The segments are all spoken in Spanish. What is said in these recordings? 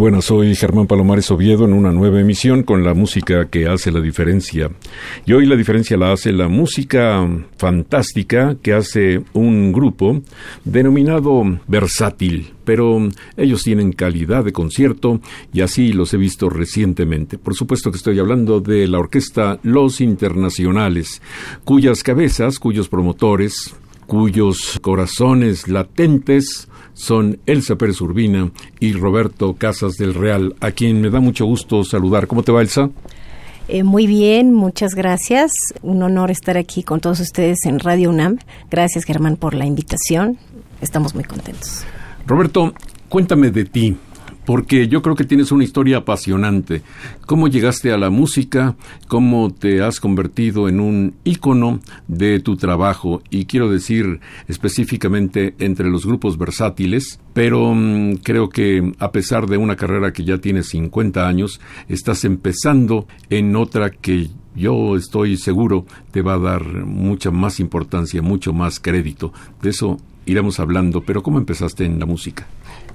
Buenas, soy Germán Palomares Oviedo en una nueva emisión con la música que hace la diferencia. Y hoy la diferencia la hace la música fantástica que hace un grupo denominado Versátil, pero ellos tienen calidad de concierto y así los he visto recientemente. Por supuesto que estoy hablando de la orquesta Los Internacionales, cuyas cabezas, cuyos promotores, cuyos corazones latentes son Elsa Pérez Urbina y Roberto Casas del Real, a quien me da mucho gusto saludar. ¿Cómo te va, Elsa? Eh, muy bien, muchas gracias. Un honor estar aquí con todos ustedes en Radio UNAM. Gracias, Germán, por la invitación. Estamos muy contentos. Roberto, cuéntame de ti porque yo creo que tienes una historia apasionante. ¿Cómo llegaste a la música? ¿Cómo te has convertido en un ícono de tu trabajo? Y quiero decir específicamente entre los grupos versátiles, pero mm, creo que a pesar de una carrera que ya tiene 50 años, estás empezando en otra que yo estoy seguro te va a dar mucha más importancia, mucho más crédito. De eso iremos hablando, pero ¿cómo empezaste en la música?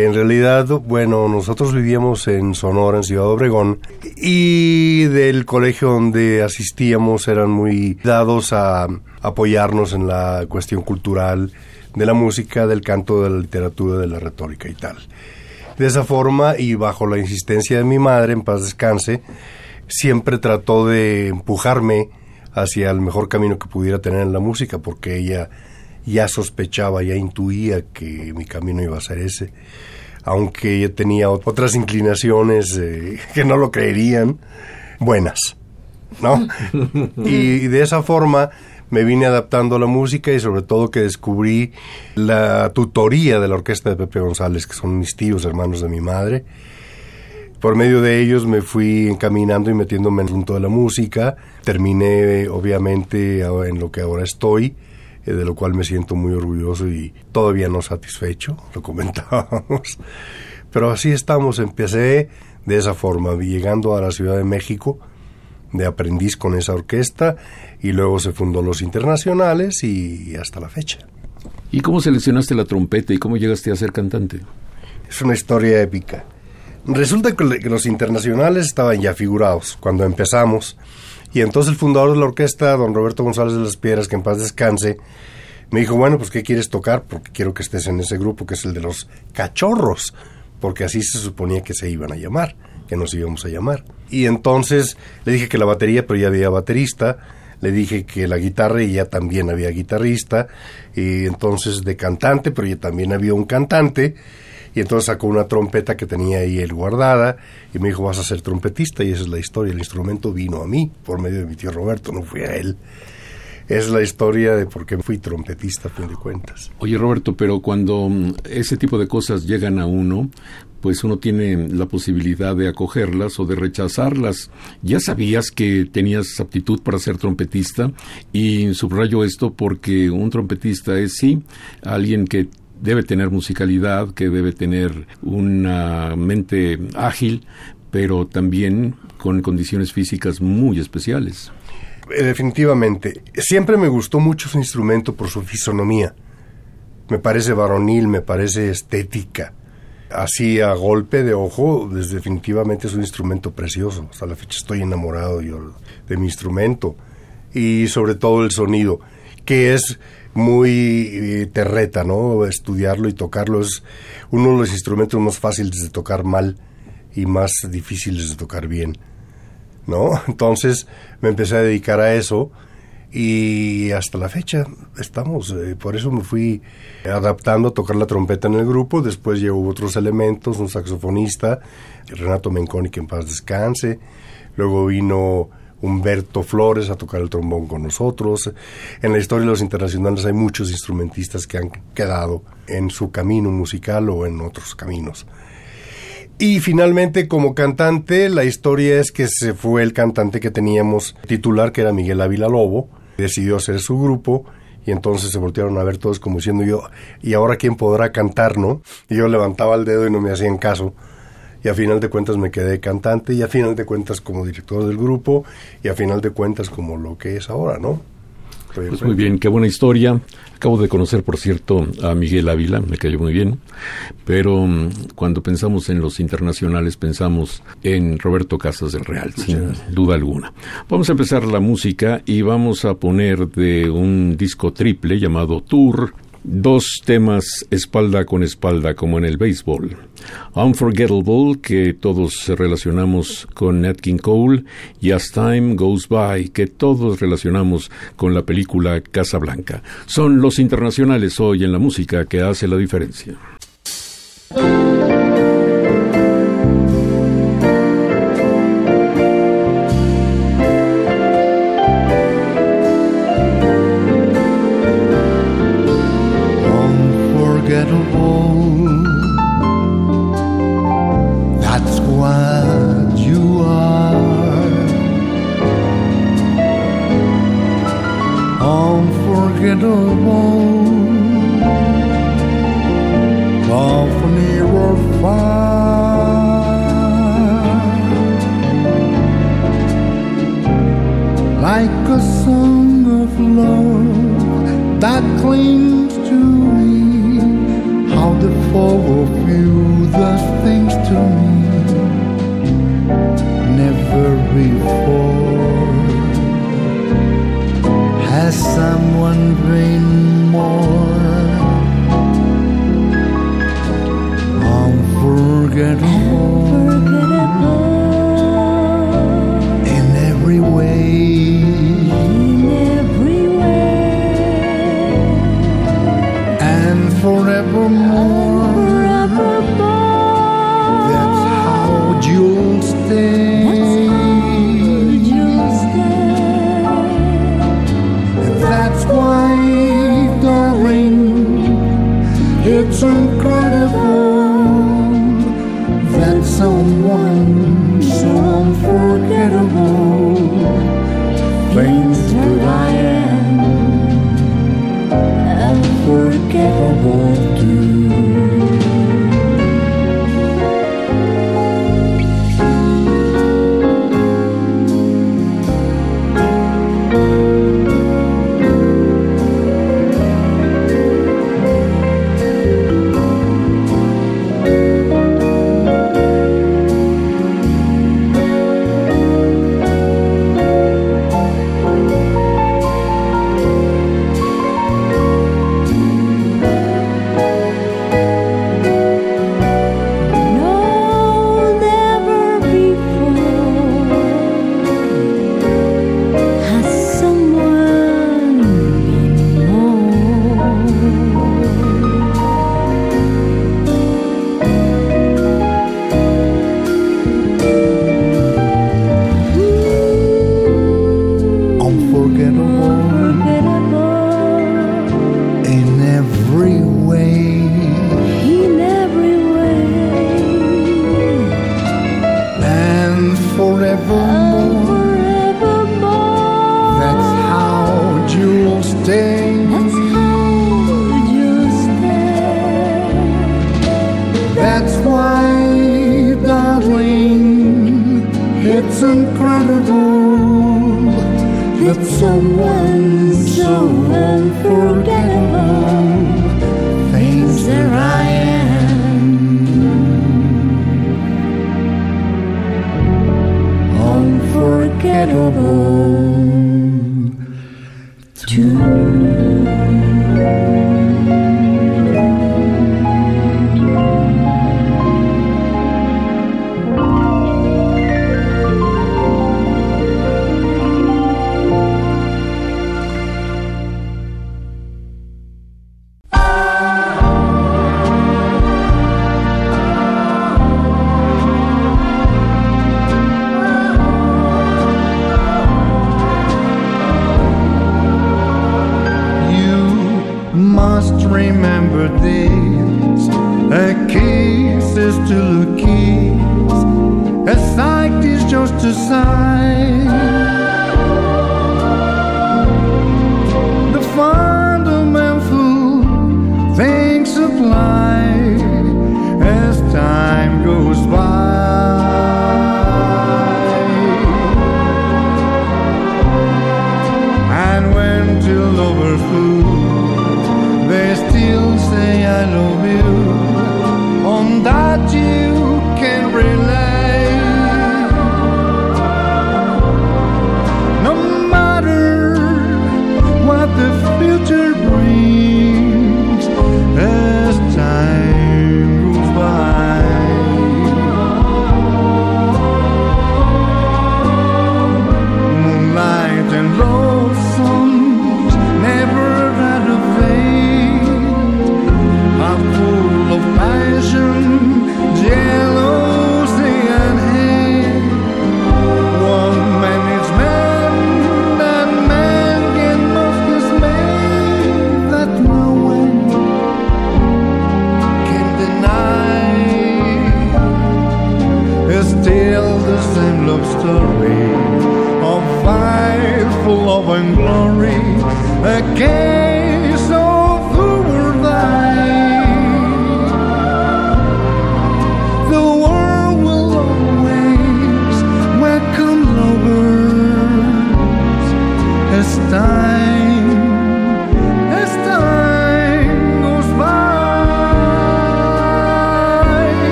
En realidad, bueno, nosotros vivíamos en Sonora, en Ciudad Obregón, y del colegio donde asistíamos eran muy dados a apoyarnos en la cuestión cultural de la música, del canto, de la literatura, de la retórica y tal. De esa forma, y bajo la insistencia de mi madre, en paz descanse, siempre trató de empujarme hacia el mejor camino que pudiera tener en la música, porque ella ya sospechaba, ya intuía que mi camino iba a ser ese, aunque yo tenía otras inclinaciones eh, que no lo creerían, buenas, ¿no? y, de esa forma me vine adaptando a la música y sobre todo que descubrí la tutoría de la orquesta de Pepe González, que son mis tíos, hermanos de mi madre. Por medio de ellos me fui encaminando y metiéndome en el de la música. Terminé, obviamente, en lo que ahora estoy eh, de lo cual me siento muy orgulloso y todavía no satisfecho, lo comentábamos. Pero así estamos, empecé de esa forma, llegando a la Ciudad de México de aprendiz con esa orquesta y luego se fundó Los Internacionales y hasta la fecha. ¿Y cómo seleccionaste la trompeta y cómo llegaste a ser cantante? Es una historia épica. Resulta que los internacionales estaban ya figurados cuando empezamos y entonces el fundador de la orquesta, don Roberto González de las Piedras, que en paz descanse, me dijo, bueno, pues ¿qué quieres tocar? Porque quiero que estés en ese grupo que es el de los cachorros, porque así se suponía que se iban a llamar, que nos íbamos a llamar. Y entonces le dije que la batería, pero ya había baterista, le dije que la guitarra y ya también había guitarrista, y entonces de cantante, pero ya también había un cantante, y entonces sacó una trompeta que tenía ahí él guardada y me dijo, vas a ser trompetista y esa es la historia. El instrumento vino a mí por medio de mi tío Roberto, no fui a él. Es la historia de por qué fui trompetista, a fin de cuentas. Oye, Roberto, pero cuando mm, ese tipo de cosas llegan a uno, pues uno tiene la posibilidad de acogerlas o de rechazarlas. Ya sabías que tenías aptitud para ser trompetista y subrayo esto porque un trompetista es sí alguien que debe tener musicalidad, que debe tener una mente ágil, pero también con condiciones físicas muy especiales. Eh, definitivamente. Siempre me gustó mucho su instrumento por su fisonomía. Me parece varonil, me parece estética. así a golpe de ojo, definitivamente es un instrumento precioso. Hasta la fecha estoy enamorado yo de mi instrumento y sobre todo el sonido, que es muy eh, terreta, ¿no? Estudiarlo y tocarlo es uno de los instrumentos más fáciles de tocar mal y más difíciles de tocar bien, ¿no? Entonces me empecé a dedicar a eso y hasta la fecha estamos, eh, por eso me fui adaptando a tocar la trompeta en el grupo, después llegó otros elementos, un saxofonista, Renato Menconi que en paz descanse, luego vino Humberto Flores a tocar el trombón con nosotros. En la historia de los internacionales hay muchos instrumentistas que han quedado en su camino musical o en otros caminos. Y finalmente, como cantante, la historia es que se fue el cantante que teníamos titular, que era Miguel Ávila Lobo, decidió hacer su grupo y entonces se voltearon a ver todos como diciendo yo, ¿y ahora quién podrá cantar, no? Y yo levantaba el dedo y no me hacían caso y a final de cuentas me quedé cantante y a final de cuentas como director del grupo y a final de cuentas como lo que es ahora, ¿no? Pues muy bien, qué buena historia. Acabo de conocer, por cierto, a Miguel Ávila, me cayó muy bien, pero mm, cuando pensamos en los internacionales pensamos en Roberto Casas del Real, sin duda alguna. Vamos a empezar la música y vamos a poner de un disco triple llamado Tour dos temas espalda con espalda como en el béisbol. Unforgettable, que todos relacionamos con Nat King Cole, y As Time Goes By, que todos relacionamos con la película Casablanca. Son los internacionales hoy en la música que hace la diferencia.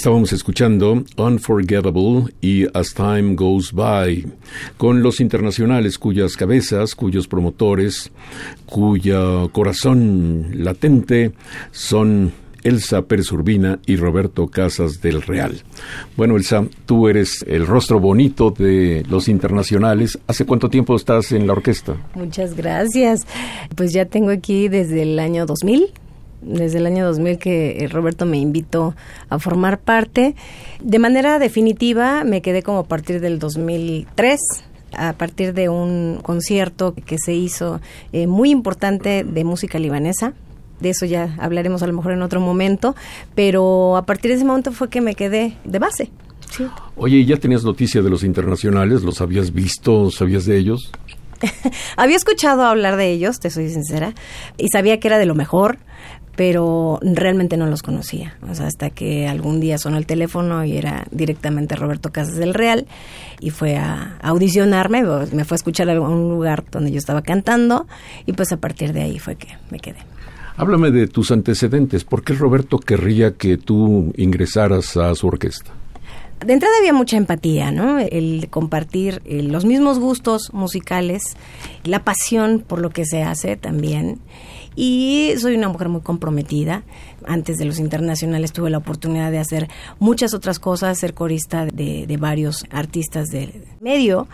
Estábamos escuchando Unforgettable y As Time Goes By, con los internacionales cuyas cabezas, cuyos promotores, cuyo corazón latente son Elsa Pérez Urbina y Roberto Casas del Real. Bueno, Elsa, tú eres el rostro bonito de los internacionales. ¿Hace cuánto tiempo estás en la orquesta? Muchas gracias. Pues ya tengo aquí desde el año 2000 desde el año 2000 que Roberto me invitó a formar parte. De manera definitiva me quedé como a partir del 2003 a partir de un concierto que se hizo eh, muy importante de música libanesa. De eso ya hablaremos a lo mejor en otro momento, pero a partir de ese momento fue que me quedé de base. Oye, ¿ya tenías noticia de los internacionales? ¿Los habías visto? ¿Sabías de ellos? Había escuchado hablar de ellos, te soy sincera, y sabía que era de lo mejor, pero realmente no los conocía. O sea, hasta que algún día sonó el teléfono y era directamente Roberto Casas del Real y fue a, audicionarme, me fue a escuchar a un lugar donde yo estaba cantando y pues a partir de ahí fue que me quedé. Háblame de tus antecedentes. ¿Por qué Roberto querría que tú ingresaras a su orquesta? De entrada había mucha empatía, ¿no? El compartir eh, los mismos gustos musicales, la pasión por lo que se hace también y soy una mujer muy comprometida. Antes de los internacionales tuve la oportunidad de hacer muchas otras cosas, ser corista de, varios artistas del medio,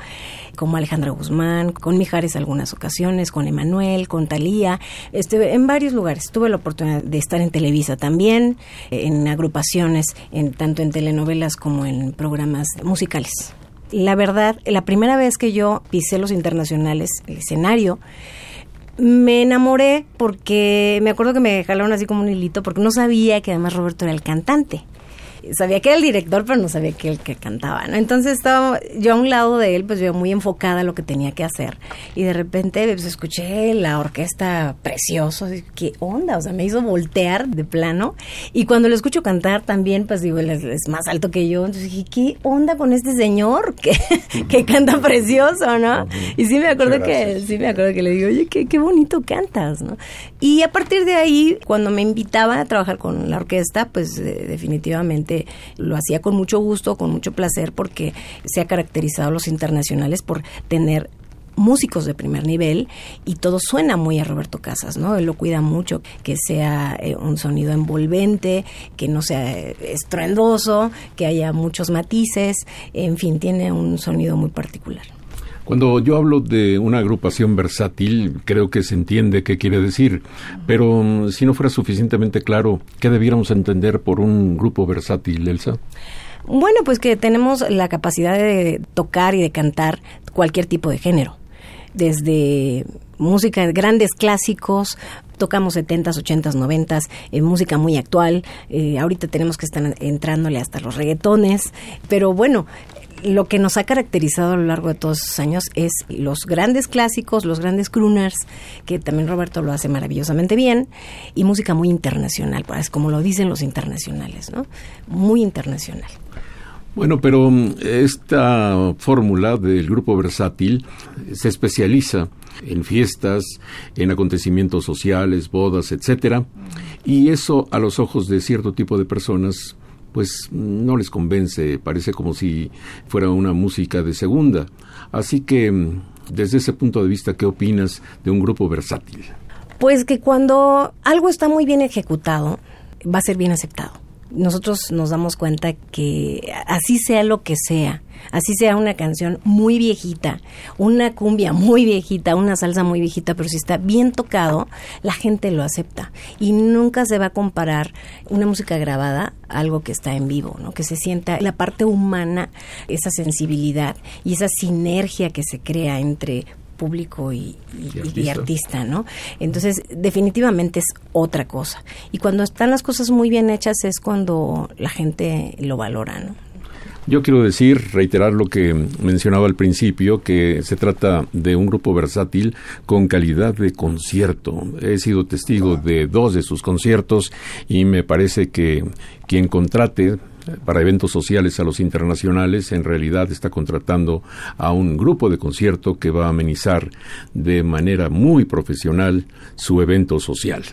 como Alejandra Guzmán, con Mijares algunas ocasiones, con Emanuel, con Talía, este, en varios lugares. Tuve la oportunidad de estar en Televisa también, en agrupaciones, en, tanto en telenovelas como en programas musicales. La verdad, la primera vez que yo pisé los internacionales, el escenario, me enamoré porque me acuerdo que me jalaron así como un hilito porque no sabía que además Roberto era el cantante sabía que era el director, pero no sabía que el que cantaba, ¿no? Entonces estaba yo a un lado de él, pues yo muy enfocada a lo que tenía que hacer. Y de repente pues, escuché la orquesta precioso, ¿qué onda? O sea, me hizo voltear de plano. Y cuando lo escucho cantar también, pues digo, él es, más alto que yo. Entonces dije, ¿qué onda con este señor que, que canta precioso, ¿no? Y sí me acuerdo que, sí me acuerdo que le digo, oye, qué, qué bonito cantas, ¿no? Y a partir de ahí, cuando me invitaban a trabajar con la orquesta, pues eh, definitivamente lo hacía con mucho gusto, con mucho placer, porque se ha caracterizado los internacionales por tener músicos de primer nivel y todo suena muy a Roberto Casas, ¿no? Él lo cuida mucho, que sea eh, un sonido envolvente, que no sea estruendoso, que haya muchos matices, en fin, tiene un sonido muy particular. Cuando yo hablo de una agrupación versátil, creo que se entiende qué quiere decir, pero mm, si no fuera suficientemente claro, ¿qué debiéramos entender por un grupo versátil, Elsa? Bueno, pues que tenemos la capacidad de tocar y de cantar cualquier tipo de género desde música, grandes clásicos, tocamos 70s, 80s, 90s, eh, música muy actual, eh, ahorita tenemos que estar entrándole hasta los reggaetones, pero bueno, lo que nos ha caracterizado a lo largo de todos esos años es los grandes clásicos, los grandes crooners, que también Roberto lo hace maravillosamente bien, y música muy internacional, pues, como lo dicen los internacionales, ¿no? Muy internacional. Bueno, pero mm, esta fórmula del grupo versátil se especializa en fiestas, en acontecimientos sociales, bodas, etcétera, y eso a los ojos de cierto tipo de personas pues no les convence, parece como si fuera una música de segunda. Así que, mm, desde ese punto de vista, ¿qué opinas de un grupo versátil? Pues que cuando algo está muy bien ejecutado, va a ser bien aceptado nosotros nos damos cuenta que así sea lo que sea, así sea una canción muy viejita, una cumbia muy viejita, una salsa muy viejita, pero si está bien tocado, la gente lo acepta y nunca se va a comparar una música grabada a algo que está en vivo, ¿no? Que se sienta la parte humana, esa sensibilidad y esa sinergia que se crea entre público y, artista. ¿no? Entonces, definitivamente es otra cosa. Y cuando están las cosas muy bien hechas es cuando la gente lo valora, ¿no? Yo quiero decir, reiterar lo que mencionaba al principio, que se trata de un grupo versátil con calidad de concierto. He sido testigo de dos de sus conciertos y me parece que quien contrate para eventos sociales a los internacionales, en realidad está contratando a un grupo de concierto que va a amenizar de manera muy profesional su evento social.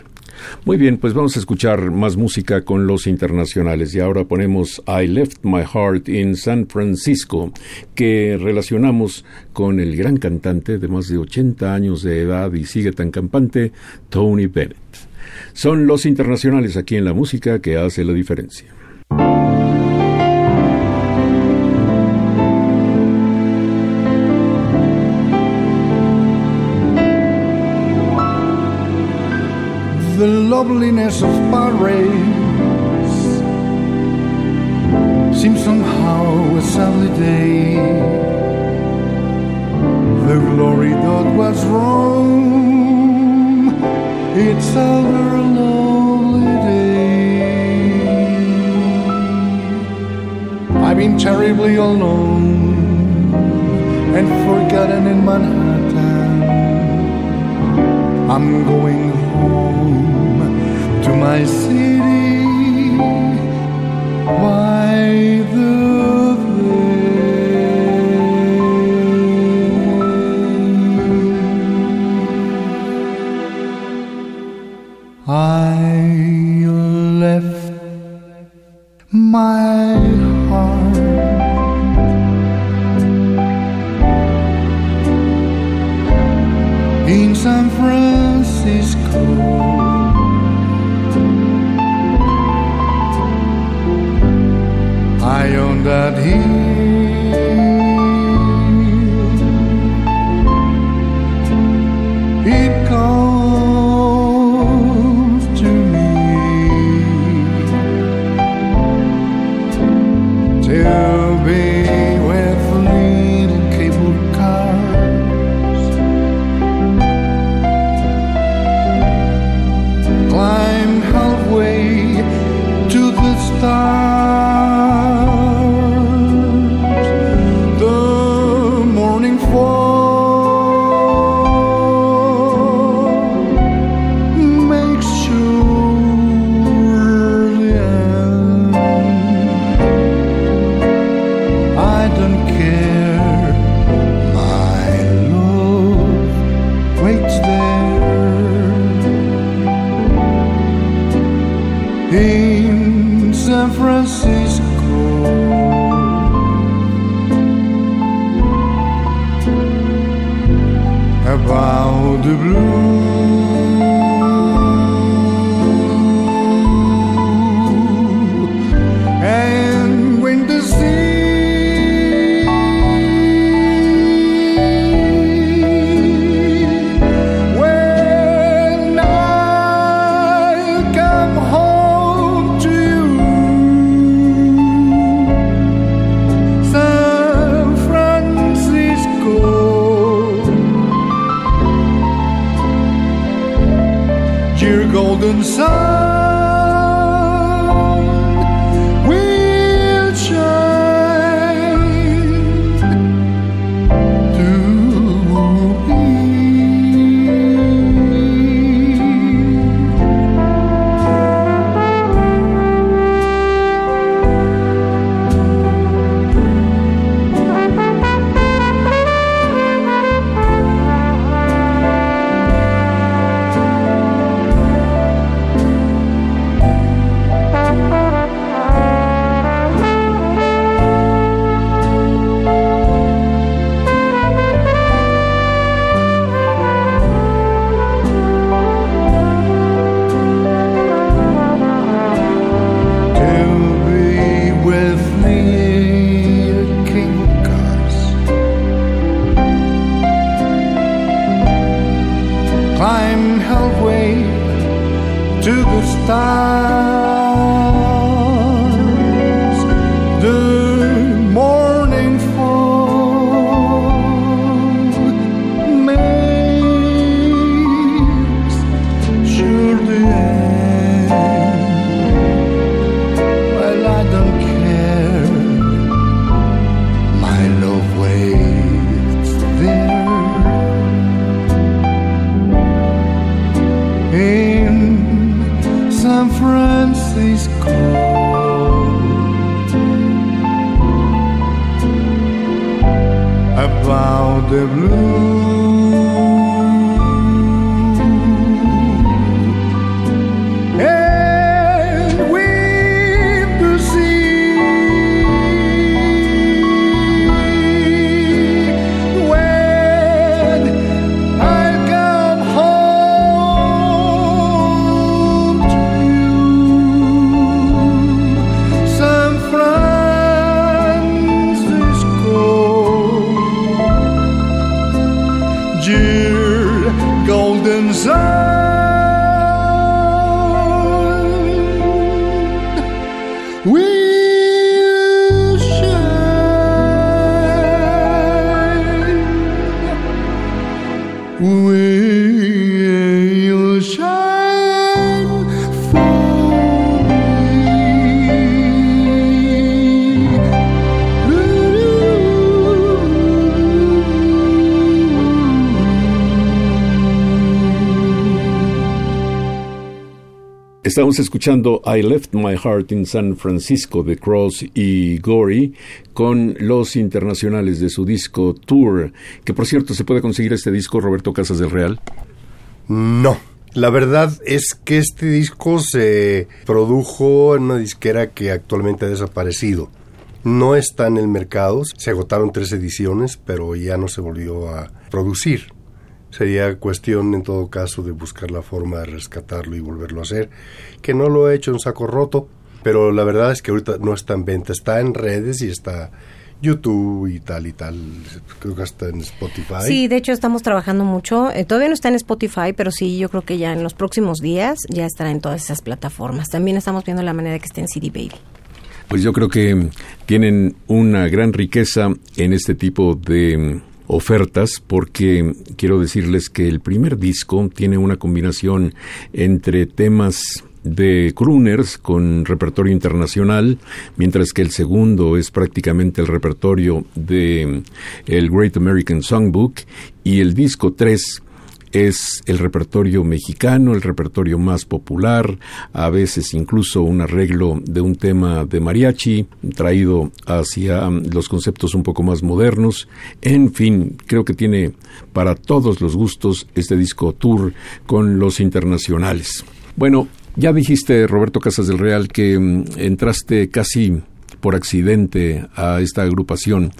Muy bien, pues vamos a escuchar más música con los internacionales y ahora ponemos I Left My Heart in San Francisco, que relacionamos con el gran cantante de más de 80 años de edad y sigue tan campante, Tony Bennett. Son los internacionales aquí en la música que hace la diferencia. Loveliness of Paris seems somehow a sadly day. The glory that was wrong, it's a very lovely day. I've been terribly alone and forgotten in Manhattan. I'm going home to my city. By the I left my Estamos escuchando I Left My Heart in San Francisco de Cross y Gory con los internacionales de su disco Tour, que por cierto se puede conseguir este disco Roberto Casas del Real. No. La verdad es que este disco se produjo en una disquera que actualmente ha desaparecido. No está en el mercado, se agotaron tres ediciones, pero ya no se volvió a producir. Sería cuestión en todo caso de buscar la forma de rescatarlo y volverlo a hacer, que no lo he hecho en saco roto, pero la verdad es que ahorita no está en venta, está en redes y está YouTube y tal y tal, creo que está en Spotify. Sí, de hecho estamos trabajando mucho. Eh, todavía no está en Spotify, pero sí, yo creo que ya en los próximos días ya estará en todas esas plataformas. También estamos viendo la manera de que esté en CD Baby. Pues yo creo que tienen una gran riqueza en este tipo de ofertas porque quiero decirles que el primer disco tiene una combinación entre temas de crooners con repertorio internacional, mientras que el segundo es prácticamente el repertorio de el Great American Songbook y el disco 3 es el repertorio mexicano, el repertorio más popular, a veces incluso un arreglo de un tema de mariachi traído hacia los conceptos un poco más modernos. En fin, creo que tiene para todos los gustos este disco tour con los internacionales. Bueno, Ya dijiste, Roberto Casas del Real, que mm, entraste casi por accidente a esta agrupación.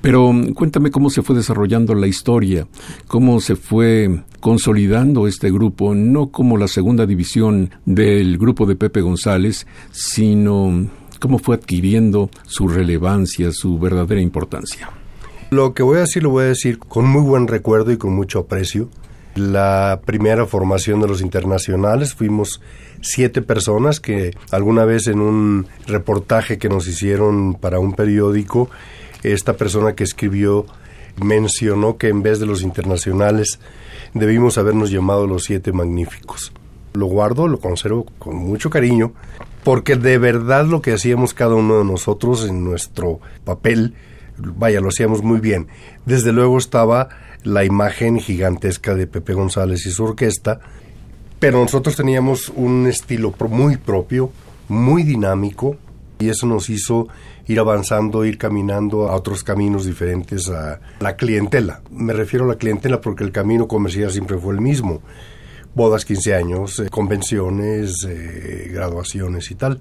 Pero mm, cuéntame cómo se fue desarrollando la historia, cómo se fue consolidando este grupo, no como la segunda división del grupo de Pepe González, sino cómo fue adquiriendo su relevancia, su verdadera importancia. Lo que voy a decir lo voy a decir con muy buen recuerdo y con mucho aprecio. La primera formación de los internacionales fuimos siete personas que alguna vez en un reportaje que nos hicieron para un periódico, esta persona que escribió mencionó que en vez de los internacionales debimos habernos llamado los siete magníficos. Lo guardo, lo conservo con mucho cariño, porque de verdad lo que hacíamos cada uno de nosotros en nuestro papel, vaya, lo hacíamos muy bien. Desde luego estaba la imagen gigantesca de Pepe González y su orquesta, pero nosotros teníamos un estilo muy propio, muy dinámico, y eso nos hizo ir avanzando, ir caminando a otros caminos diferentes a la clientela. Me refiero a la clientela porque el camino comercial siempre fue el mismo. Bodas, 15 años, eh, convenciones, eh, graduaciones y tal,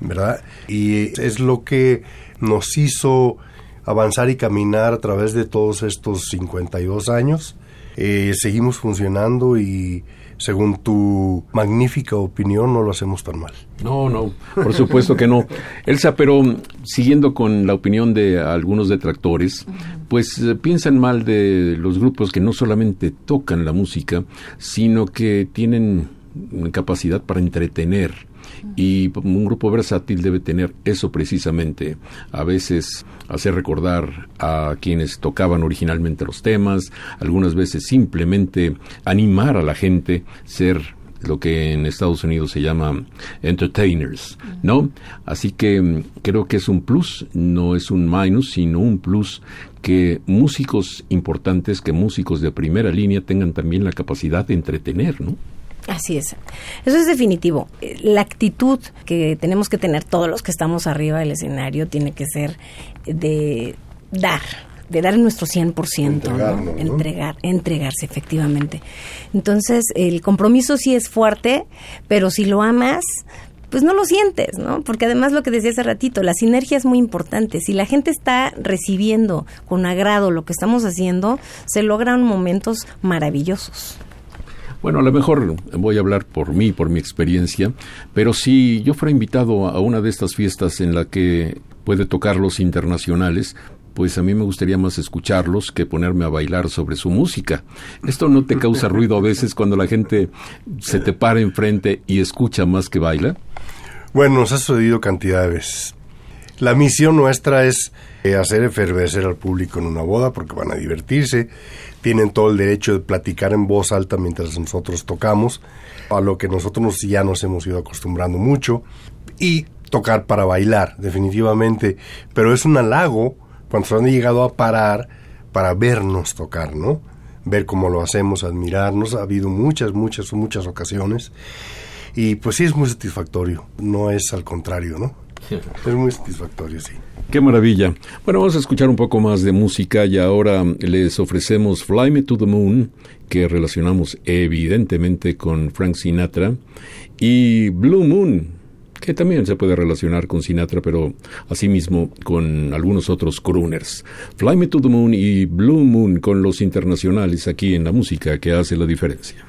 ¿verdad? Y es lo que nos hizo avanzar y caminar a través de todos estos 52 años. Eh, seguimos funcionando y según tu magnífica opinión no lo hacemos tan mal. No, no, por supuesto que no. Elsa, pero mm, siguiendo con la opinión de algunos detractores, pues eh, piensan mal de los grupos que no solamente tocan la música, sino que tienen capacidad para entretener. Y un grupo versátil debe tener eso precisamente. A veces hacer recordar a quienes tocaban originalmente los temas, algunas veces simplemente animar a la gente, ser lo que en Estados Unidos se llama entertainers, ¿no? Así que mm, creo que es un plus, no es un minus, sino un plus que músicos importantes, que músicos de primera línea tengan también la capacidad de entretener, ¿no? Así es. Eso es definitivo. Eh, La actitud que tenemos que tener todos los que estamos arriba del escenario tiene que ser de dar, de dar nuestro 100%, Entregarnos, ¿no? ¿no? Entregar, entregarse efectivamente. Entonces, el compromiso sí es fuerte, pero si lo amas, pues no lo sientes, ¿no? Porque además lo que decía hace ratito, la sinergia es muy importante. Si la gente está recibiendo con agrado lo que estamos haciendo, se logran momentos maravillosos. Bueno, a lo mejor voy a hablar por mí, por mi experiencia, pero si yo fuera invitado a una de estas fiestas en la que puede tocar los internacionales, pues a mí me gustaría más escucharlos que ponerme a bailar sobre su música. ¿Esto no te causa ruido a veces cuando la gente se te para enfrente y escucha más que baila? Bueno, nos ha sucedido cantidad de veces. La misión nuestra es eh, hacer efervecer al público en una boda porque van a divertirse, tienen todo el derecho de platicar en voz alta mientras nosotros tocamos, a lo que nosotros nos- ya nos hemos ido acostumbrando mucho, y tocar para bailar, definitivamente, pero es un halago cuando se han llegado a parar para vernos tocar, ¿no? Ver cómo lo hacemos, admirarnos, ha habido muchas, muchas, muchas ocasiones. Y pues sí es muy satisfactorio, no es al contrario, ¿no? Es muy satisfactorio, sí. Qué maravilla. Bueno, vamos a escuchar un poco más de música y ahora les ofrecemos Fly Me to the Moon, que relacionamos evidentemente con Frank Sinatra, y Blue Moon, que también se puede relacionar con Sinatra, pero asimismo con algunos otros crooners. Fly Me to the Moon y Blue Moon con los internacionales aquí en la música que hace la diferencia.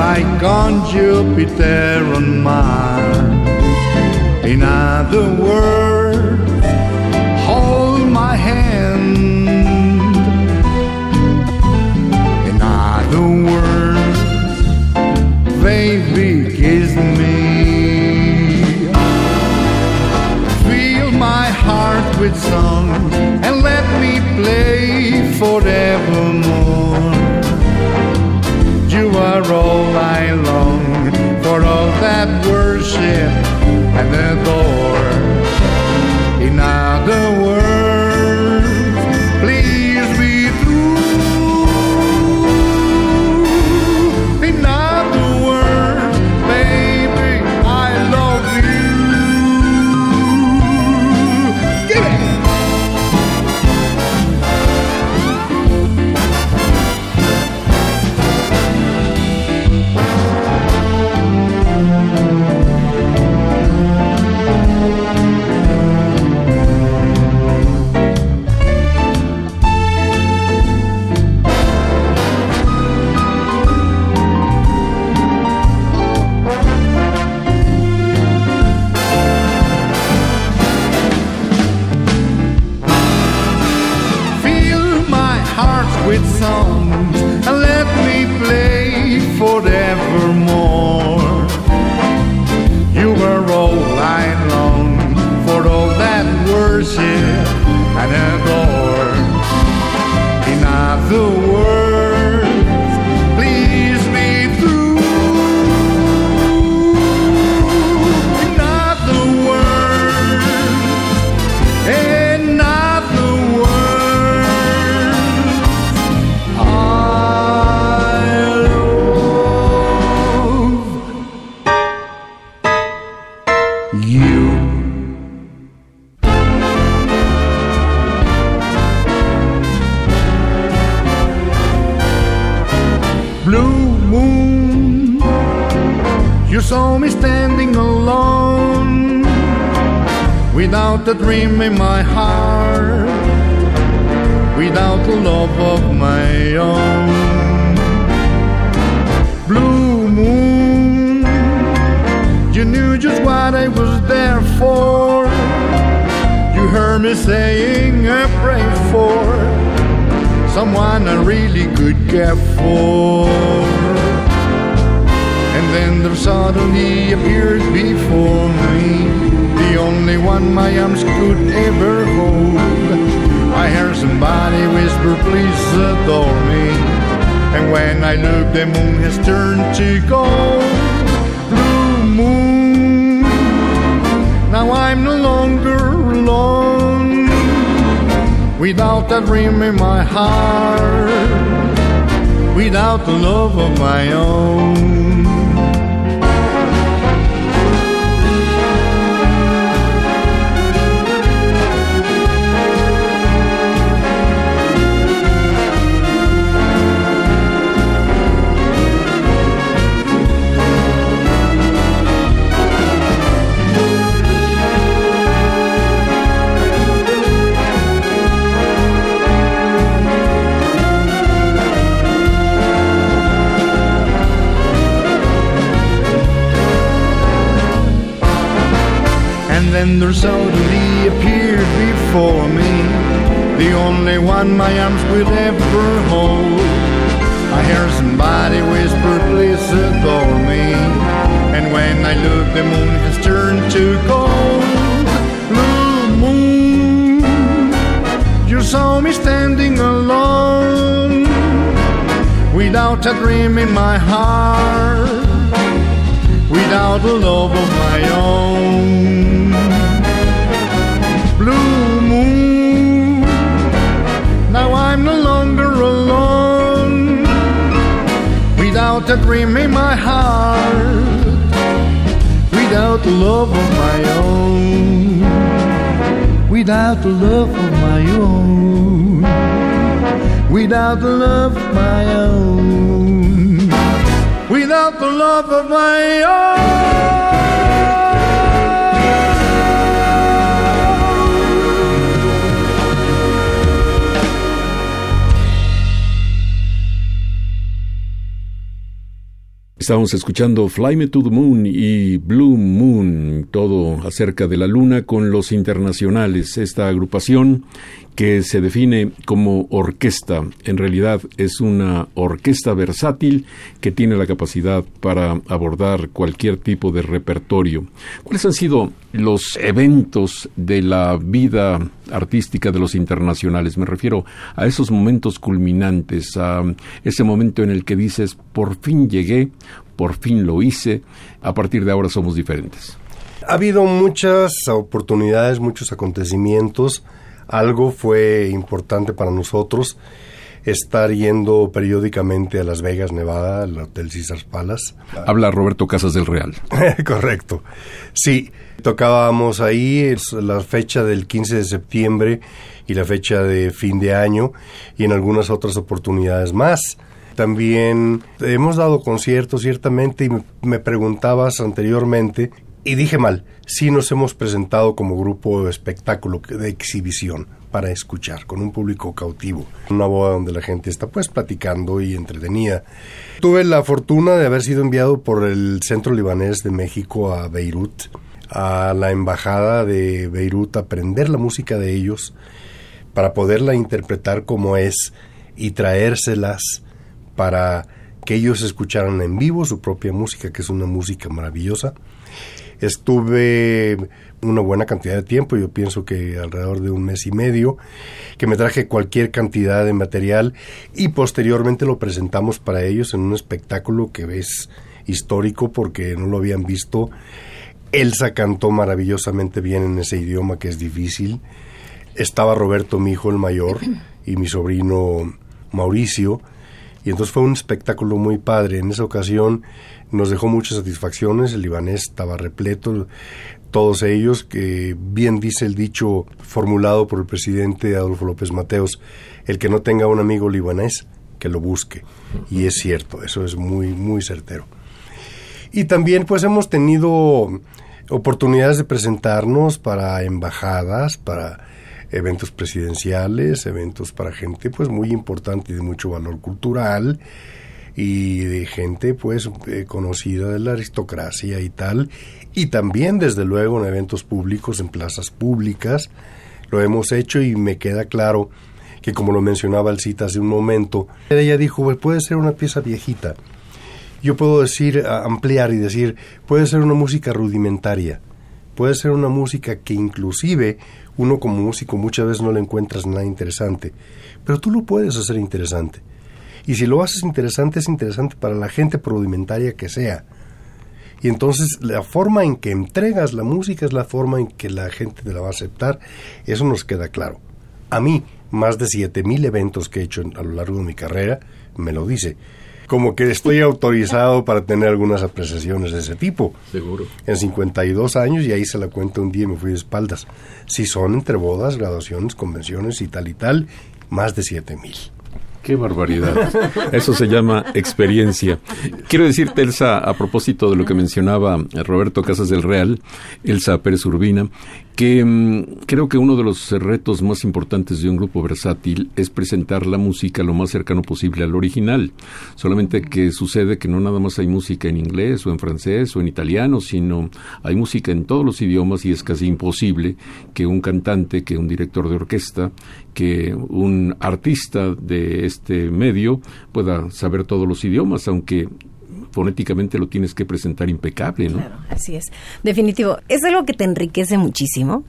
Like on Jupiter on Mars. And there suddenly appeared before me the only one my arms will ever hold. I hear somebody whisper, please adore me. And when I look, the moon has turned to gold. Blue moon, you saw me standing alone without a dream in my heart without a love of my own. Without a dream in my heart, without love of my own. Without love of my own. Without love of my own without the love of my Estábamos escuchando Fly Me to the Moon y Blue Moon, todo acerca de la luna con los internacionales, esta agrupación que se define como orquesta. En realidad es una orquesta versátil que tiene la capacidad para abordar cualquier tipo de repertorio. ¿Cuáles han sido los eventos de la vida artística de los internacionales? Me refiero a esos momentos culminantes, a ese momento en el que dices, por fin llegué, por fin lo hice, a partir de ahora somos diferentes. Ha habido muchas oportunidades, muchos acontecimientos. Algo fue importante para nosotros estar yendo periódicamente a Las Vegas, Nevada, al Hotel Caesars Palace. Habla Roberto Casas del Real. Correcto. Sí, tocábamos ahí es la fecha del 15 de septiembre y la fecha de fin de año y en algunas otras oportunidades más. También hemos dado conciertos, ciertamente, y me, me preguntabas anteriormente, y dije mal, sí nos hemos presentado como grupo de espectáculo de exhibición para escuchar, con un público cautivo. Una boda donde la gente está pues platicando y entretenida. Tuve la fortuna de haber sido enviado por el Centro Libanés de México a Beirut, a la embajada de Beirut, a aprender la música de ellos para poderla interpretar como es y traérselas para que ellos escucharan en vivo su propia música, que es una música maravillosa. Estuve una buena cantidad de tiempo, yo pienso que alrededor de un mes y medio, que me traje cualquier cantidad de material y posteriormente lo presentamos para ellos en un espectáculo que es histórico porque no lo habían visto. Elsa cantó maravillosamente bien en ese idioma que es difícil. Estaba Roberto, mi hijo el mayor, y mi sobrino Mauricio. Entonces fue un espectáculo muy padre. En esa ocasión nos dejó muchas satisfacciones. El libanés estaba repleto todos ellos, que bien dice el dicho formulado por el presidente Adolfo López Mateos, el que no tenga un amigo libanés, que lo busque. Y es cierto, eso es muy, muy certero. Y también pues hemos tenido oportunidades de presentarnos para embajadas, para eventos presidenciales, eventos para gente pues muy importante y de mucho valor cultural y de gente pues eh, conocida de la aristocracia y tal y también desde luego en eventos públicos, en plazas públicas. Lo hemos hecho y me queda claro que como lo mencionaba el cita hace un momento, ella dijo, puede ser una pieza viejita. Yo puedo decir, ampliar y decir, puede ser una música rudimentaria, puede ser una música que inclusive uno como músico muchas veces no le encuentras nada interesante, pero tú lo puedes hacer interesante. Y si lo haces interesante, es interesante para la gente rudimentaria que sea. Y entonces la forma en que entregas la música es la forma en que la gente te la va a aceptar. Eso nos queda claro. A mí, más de 7.000 eventos que he hecho a lo largo de mi carrera, me lo dice. Como que estoy autorizado para tener algunas apreciaciones de ese tipo. Seguro. En 52 años, y ahí se la cuento un día y me fui de espaldas. Si son entre bodas, graduaciones, convenciones y tal y tal, más de 7.000. Qué barbaridad. Eso se llama experiencia. Quiero decirte, Elsa, a propósito de lo que mencionaba Roberto Casas del Real, Elsa Pérez Urbina, que mm, creo que uno de los retos más importantes de un grupo versátil es presentar la música lo más cercano posible al original. Solamente que sucede que no nada más hay música en inglés o en francés o en italiano, sino hay música en todos los idiomas y es casi imposible que un cantante, que un director de orquesta, que un artista de este medio pueda saber todos los idiomas, aunque fonéticamente lo tienes que presentar impecable, ¿no? Claro, así es. Definitivo. Es algo que te enriquece muchísimo.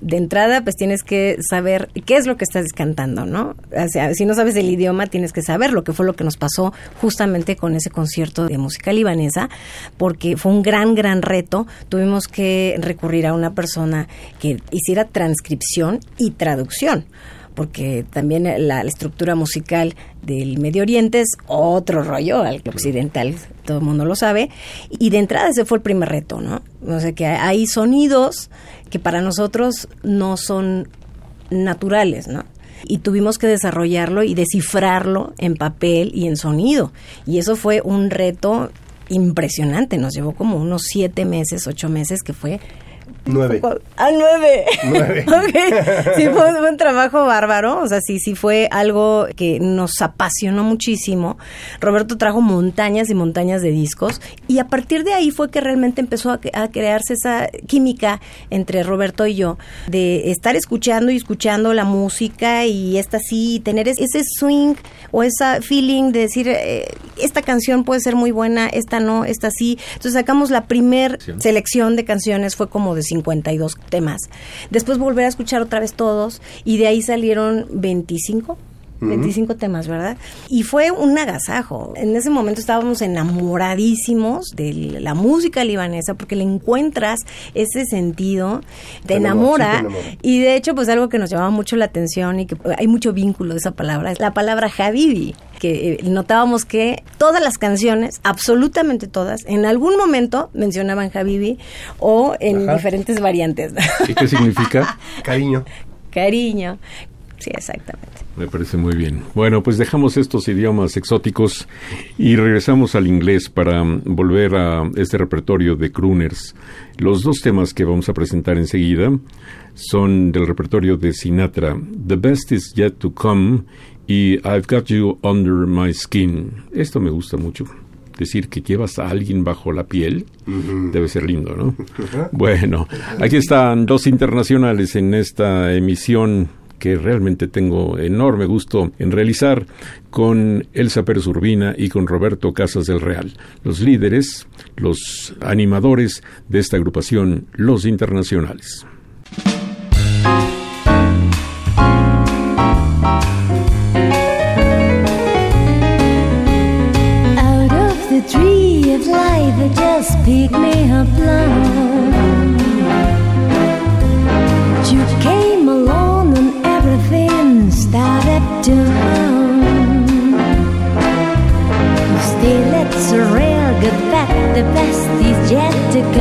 De entrada, pues tienes que saber qué es lo que estás cantando, ¿no? O sea, si no sabes el idioma, tienes que saber lo que fue lo que nos pasó justamente con ese concierto de música libanesa, porque fue un gran, gran reto. Tuvimos que recurrir a una persona que hiciera transcripción y traducción porque también la, estructura musical del Medio Oriente es otro rollo al occidental, todo el mundo lo sabe, y de entrada ese fue el primer reto, ¿no? O sea que hay sonidos que para nosotros no son naturales, ¿no? y tuvimos que desarrollarlo y descifrarlo en papel y en sonido. Y eso fue un reto impresionante, nos llevó como unos siete meses, ocho meses, que fue Nueve. Ah, nueve. Nueve. Sí, fue, un trabajo bárbaro. O sea, sí, sí fue algo que nos apasionó muchísimo. Roberto trajo montañas y montañas de discos. Y a partir de ahí fue que realmente empezó a, crearse esa química entre Roberto y yo. De estar escuchando y escuchando la música y esta sí, tener ese swing o esa feeling de decir, eh, esta canción puede ser muy buena, esta no, esta sí. Entonces sacamos la primer selección de canciones, fue como de 52 temas. Después volver a escuchar otra vez todos y de ahí salieron 25 25 temas, ¿verdad? Y fue un agasajo. En ese momento estábamos enamoradísimos de la música libanesa porque le encuentras ese sentido, te, enamora, y de hecho pues algo que nos llamaba mucho la atención y que hay mucho vínculo de esa palabra, es la palabra Habibi, que eh, notábamos que todas las canciones, absolutamente todas, en algún momento mencionaban Habibi o en diferentes variantes. ¿Y qué significa? Cariño. Cariño. Sí, exactamente. Me parece muy bien. Bueno, pues dejamos estos idiomas exóticos y regresamos al inglés para mm, volver a este repertorio de crooners. Los dos temas que vamos a presentar enseguida son del repertorio de Sinatra, The Best Is Yet to Come y I've Got You Under My Skin. Esto me gusta mucho. Decir que llevas a alguien bajo la piel debe ser lindo, ¿no? bueno, aquí están dos internacionales en esta emisión que realmente tengo enorme gusto en realizar con Elsa Pérez Urbina y con Roberto Casas del Real, los líderes, los animadores de esta agrupación Los Internacionales. Out of the tree of life just me up long. The best is yet to come.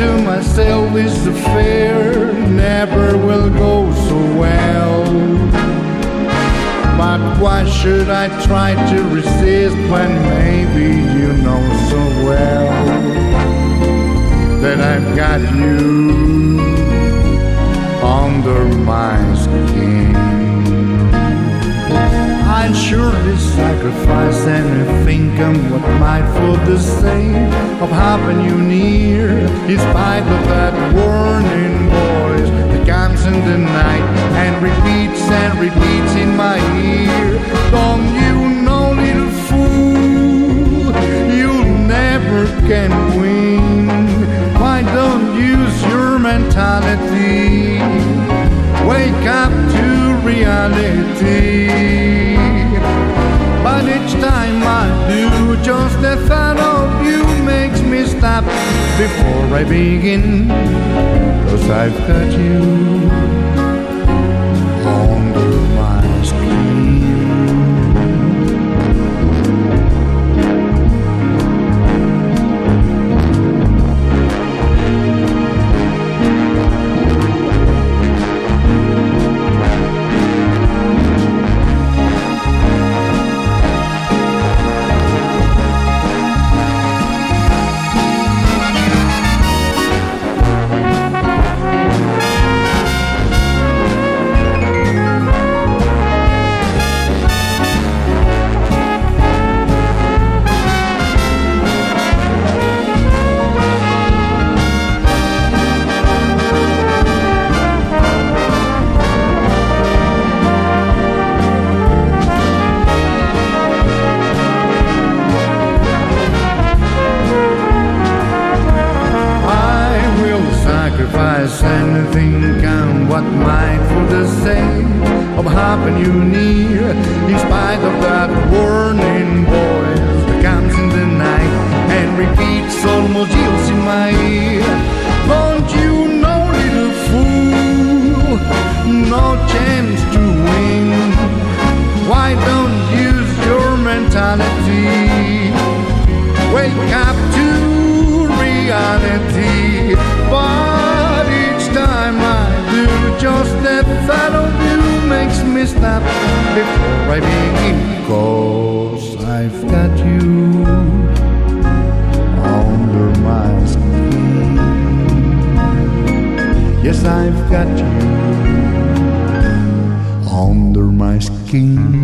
To myself, this affair never will go so well. But why should I try to resist when maybe you know so well that I've got you under my Surely sacrifice anything come what might for the sake of having you near. In spite of that warning voice that comes in the night and repeats and repeats in my ear. Don't you know, little fool, you never can win. Why don't use your mentality? Wake up to reality. But each time I do, just the thought of you makes me stop before I begin. Cause I've got you Yes, I've got you under my skin.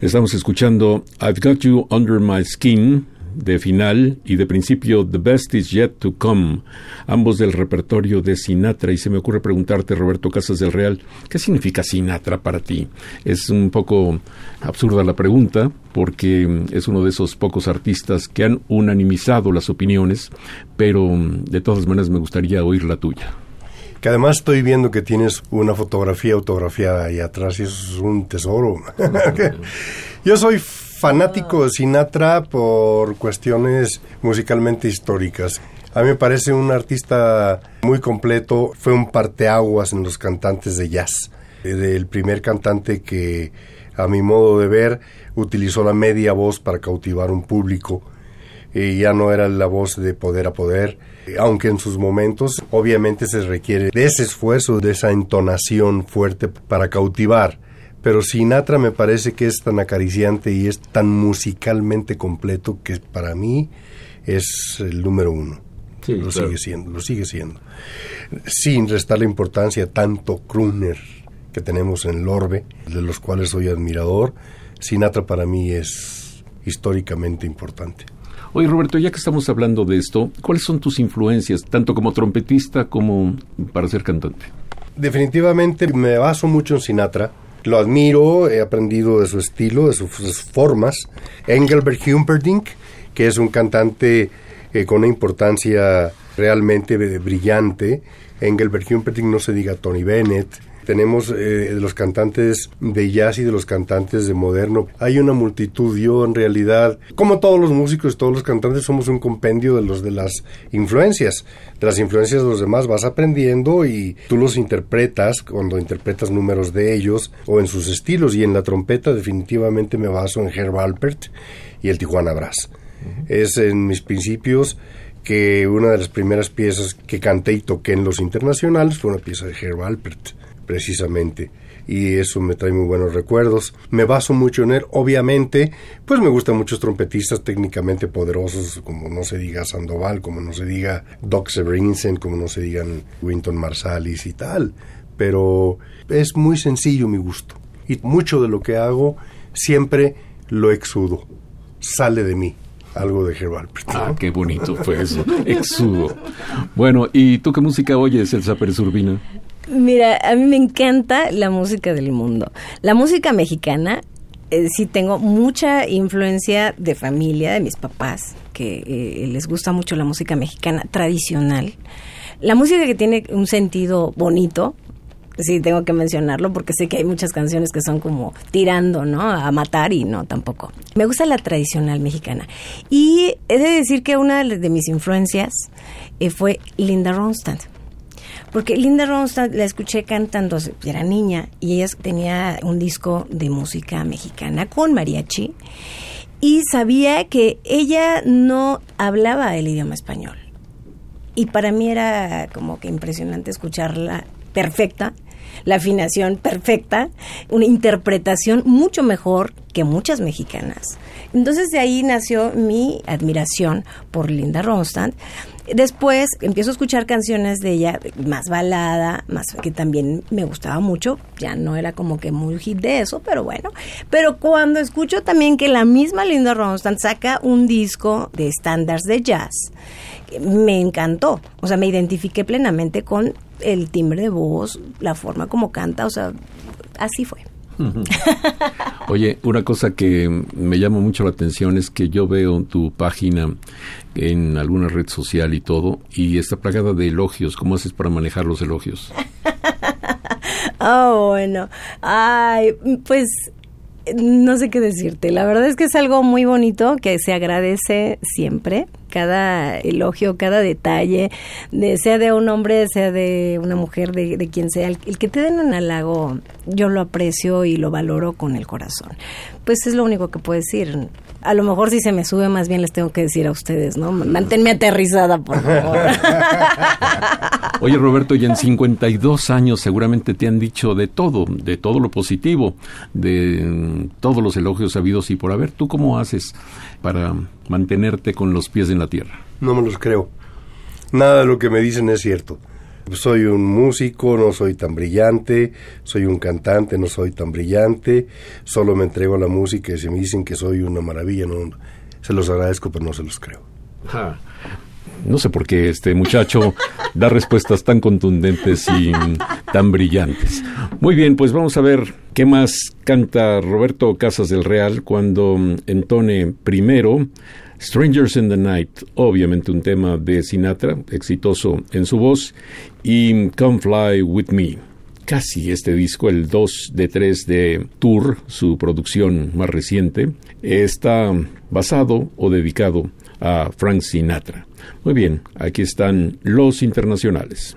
Estamos escuchando I've Got You Under My Skin de final y de principio The Best Is Yet to Come, ambos del repertorio de Sinatra. Y se me ocurre preguntarte, Roberto Casas del Real, ¿qué significa Sinatra para ti? Es un poco absurda la pregunta porque es uno de esos pocos artistas que han unanimizado las opiniones, pero de todas maneras me gustaría oír la tuya. Que además estoy viendo que tienes una fotografía autografiada ahí atrás y eso es un tesoro. Yo soy fanático de Sinatra por cuestiones musicalmente históricas. A mí me parece un artista muy completo, fue un parteaguas en los cantantes de jazz. Eh, El primer cantante que, a mi modo de ver, utilizó la media voz para cautivar un público y ya no era la voz de poder a poder, aunque en sus momentos obviamente se requiere de ese esfuerzo, de esa entonación fuerte para cautivar. Pero Sinatra me parece que es tan acariciante y es tan musicalmente completo que para mí es el número uno. Sí, lo claro. sigue siendo, lo sigue siendo. Sin restarle importancia a tanto crooner que tenemos en el orbe, de los cuales soy admirador, Sinatra para mí es históricamente importante. Oye, Roberto, ya que estamos hablando de esto, ¿cuáles son tus influencias, tanto como trompetista como para ser cantante? Definitivamente me baso mucho en Sinatra. Lo admiro, he aprendido de su estilo, de sus, formas. Engelbert Humperdinck, que es un cantante eh, con una importancia realmente brillante. Engelbert Humperdinck, no se diga Tony Bennett. Tenemos eh, de los cantantes de jazz y de los cantantes de moderno. Hay una multitud. Yo, en realidad, como todos los músicos, todos los cantantes, somos un compendio de los de las influencias. De las influencias de los demás vas aprendiendo y tú los interpretas cuando interpretas números de ellos o en sus estilos. Y en la trompeta, definitivamente me baso en Herb Alpert y el Tijuana Brass. Es en mis principios que una de las primeras piezas que canté y toqué en los internacionales fue una pieza de Herb Alpert, precisamente. Y eso me trae muy buenos recuerdos. Me baso mucho en él. Obviamente, pues me gustan muchos trompetistas técnicamente poderosos, como no se diga Sandoval, como no se diga Doc Severinsen, como no se digan Winton Marsalis y tal. Pero es muy sencillo mi gusto. Y mucho de lo que hago siempre lo exudo. Sale de mí algo de Alpert. Ah, qué bonito fue eso. Exudo. Bueno, ¿y tú qué música oyes, Elsa Pérez Urbina? Mira, a mí me encanta la música del mundo. La música mexicana, eh, sí tengo mucha influencia de familia, de mis papás, que eh, les gusta mucho la música mexicana tradicional. La música que tiene un sentido bonito, sí tengo que mencionarlo porque sé que hay muchas canciones que son como tirando, ¿no? A matar y no, tampoco. Me gusta la tradicional mexicana. Y he de decir que una de mis influencias eh, fue Linda Ronstadt. Porque Linda Ronstadt la escuché cantando, era niña, y ella tenía un disco de música mexicana con mariachi, y sabía que ella no hablaba el idioma español. Y para mí era como que impresionante escucharla perfecta, la afinación perfecta, una interpretación mucho mejor que muchas mexicanas. Entonces de ahí nació mi admiración por Linda Ronstadt. Después empiezo a escuchar canciones de ella más balada, más que también me gustaba mucho. Ya no era como que muy hit de eso, pero bueno. Pero cuando escucho también que la misma Linda Ronstadt saca un disco de estándares de jazz, me encantó. O sea, me identifiqué plenamente con el timbre de voz, la forma como canta, o sea, así fue. Oye, una cosa que me llama mucho la atención es que yo veo tu página en alguna red social y todo, y está plagada de elogios. ¿Cómo haces para manejar los elogios? Oh, bueno. Ay, pues no sé qué decirte. La verdad es que es algo muy bonito que se agradece siempre. Cada elogio, cada detalle, de, sea de un hombre, sea de una mujer, de, de quien sea, el, el que te den un halago, yo lo aprecio y lo valoro con el corazón. Pues es lo único que puedo decir. A lo mejor si se me sube, más bien les tengo que decir a ustedes, ¿no? Manténme aterrizada, por favor. Oye, Roberto, y en 52 años seguramente te han dicho de todo, de todo lo positivo, de todos los elogios habidos y por haber. ¿Tú cómo haces para mantenerte con los pies en la tierra? No me los creo. Nada de lo que me dicen es cierto. Soy un músico, no soy tan brillante, soy un cantante, no soy tan brillante, solo me entrego a la música y si me dicen que soy una maravilla, no, se los agradezco, pero no se los creo. No sé por qué este muchacho da respuestas tan contundentes y tan brillantes. Muy bien, pues vamos a ver qué más canta Roberto Casas del Real cuando mm, entone primero Strangers in the Night, obviamente un tema de Sinatra, exitoso en su voz, y Come Fly With Me. Casi este disco, el 2 de 3 de Tour, su producción más reciente, está basado o dedicado a Frank Sinatra. Muy bien, aquí están los internacionales.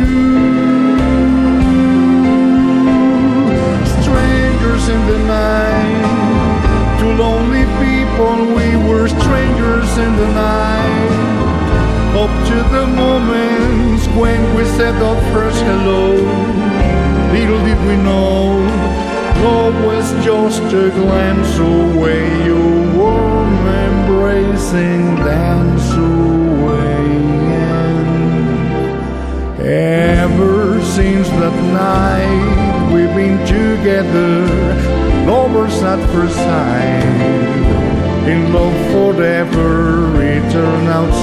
Lonely people, we were strangers in the night. Up to the moments when we said our first hello, little did we know love was just a glance away. Your warm embracing dance away. And ever since that night, we've been together, lovers at first sight. In love forever,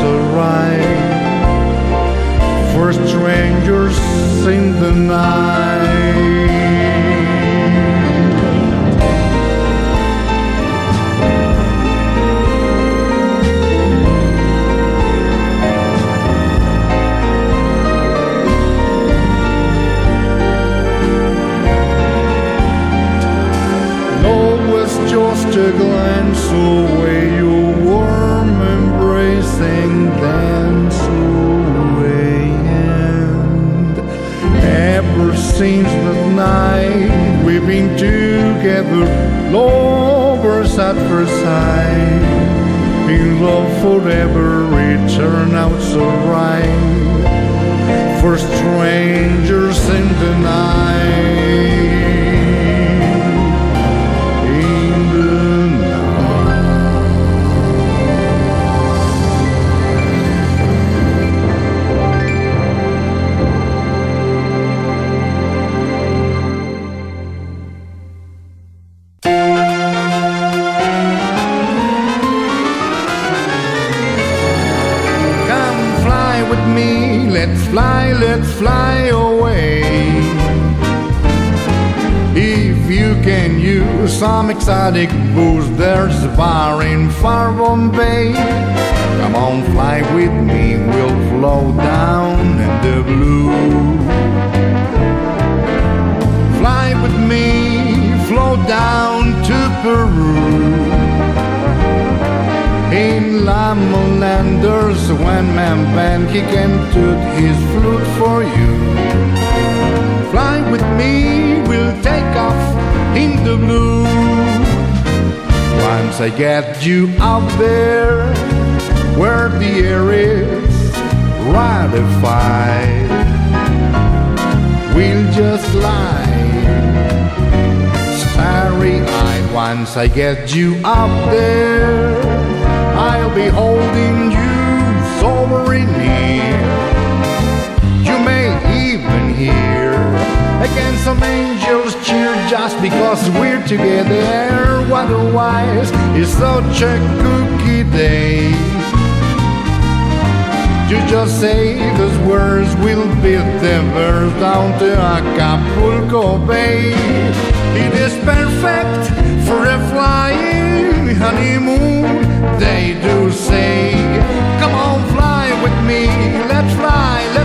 so right. For strangers in the night. Just a glance away, your warm embracing dance away. And ever since that night, we've been together, lovers at first sight. In love forever, it turned out so right. For strangers in the night. Some exotic booze, there's a bar in Farm Bay. Come on, fly with me, we'll flow down in the blue. Fly with me, flow down to Peru. In Lamolanders, when man band he can toot his flute for you. Fly with me, we'll take off in the blue. Once I get you out there where the air is ratified, we'll just lie starry eyed. Once I get you up there, I'll be holding you so very near. You may even hear again some angels just because we're together. Otherwise, it's such a cookie day. You just say those words, we'll beat the verse down to Acapulco Bay. It is perfect for a flying honeymoon, they do say. Come on, fly with me, let's fly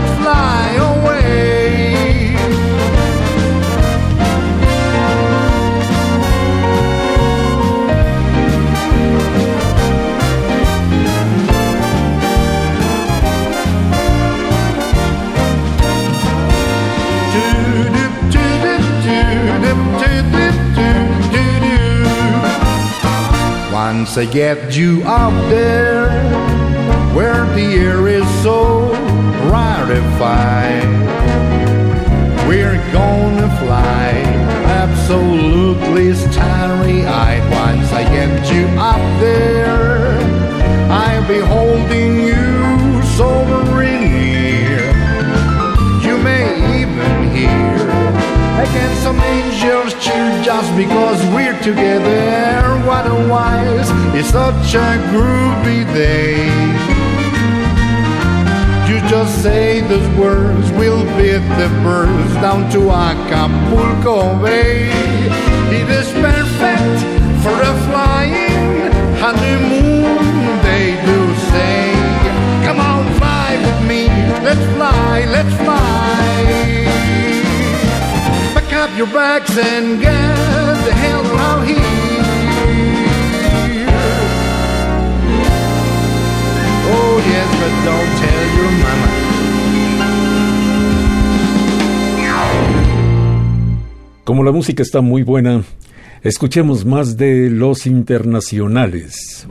Once I get you up there where the air is so rarefied, we're gonna fly absolutely starry eyed. Once I get you up there, I'll be holding you so very near. You may even hear again some cheer just because we're together. Otherwise, it's such a groovy day. You just say those words, we'll beat the birds down to Acapulco Bay. It is perfect for a flying honeymoon, they do say. Come on, fly with me, let's fly, let's fly. Your bags and get the hell out here. Oh yes, but don't tell your mama. Como la música está muy buena, escuchemos más de los internacionales.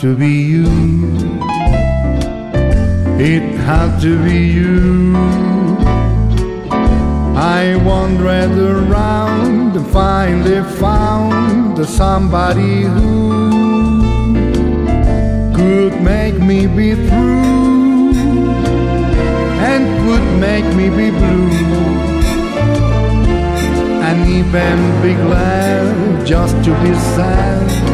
To be you. It had to be you. I wandered around and finally found somebody who could make me be through and could make me be blue and even be glad just to be sad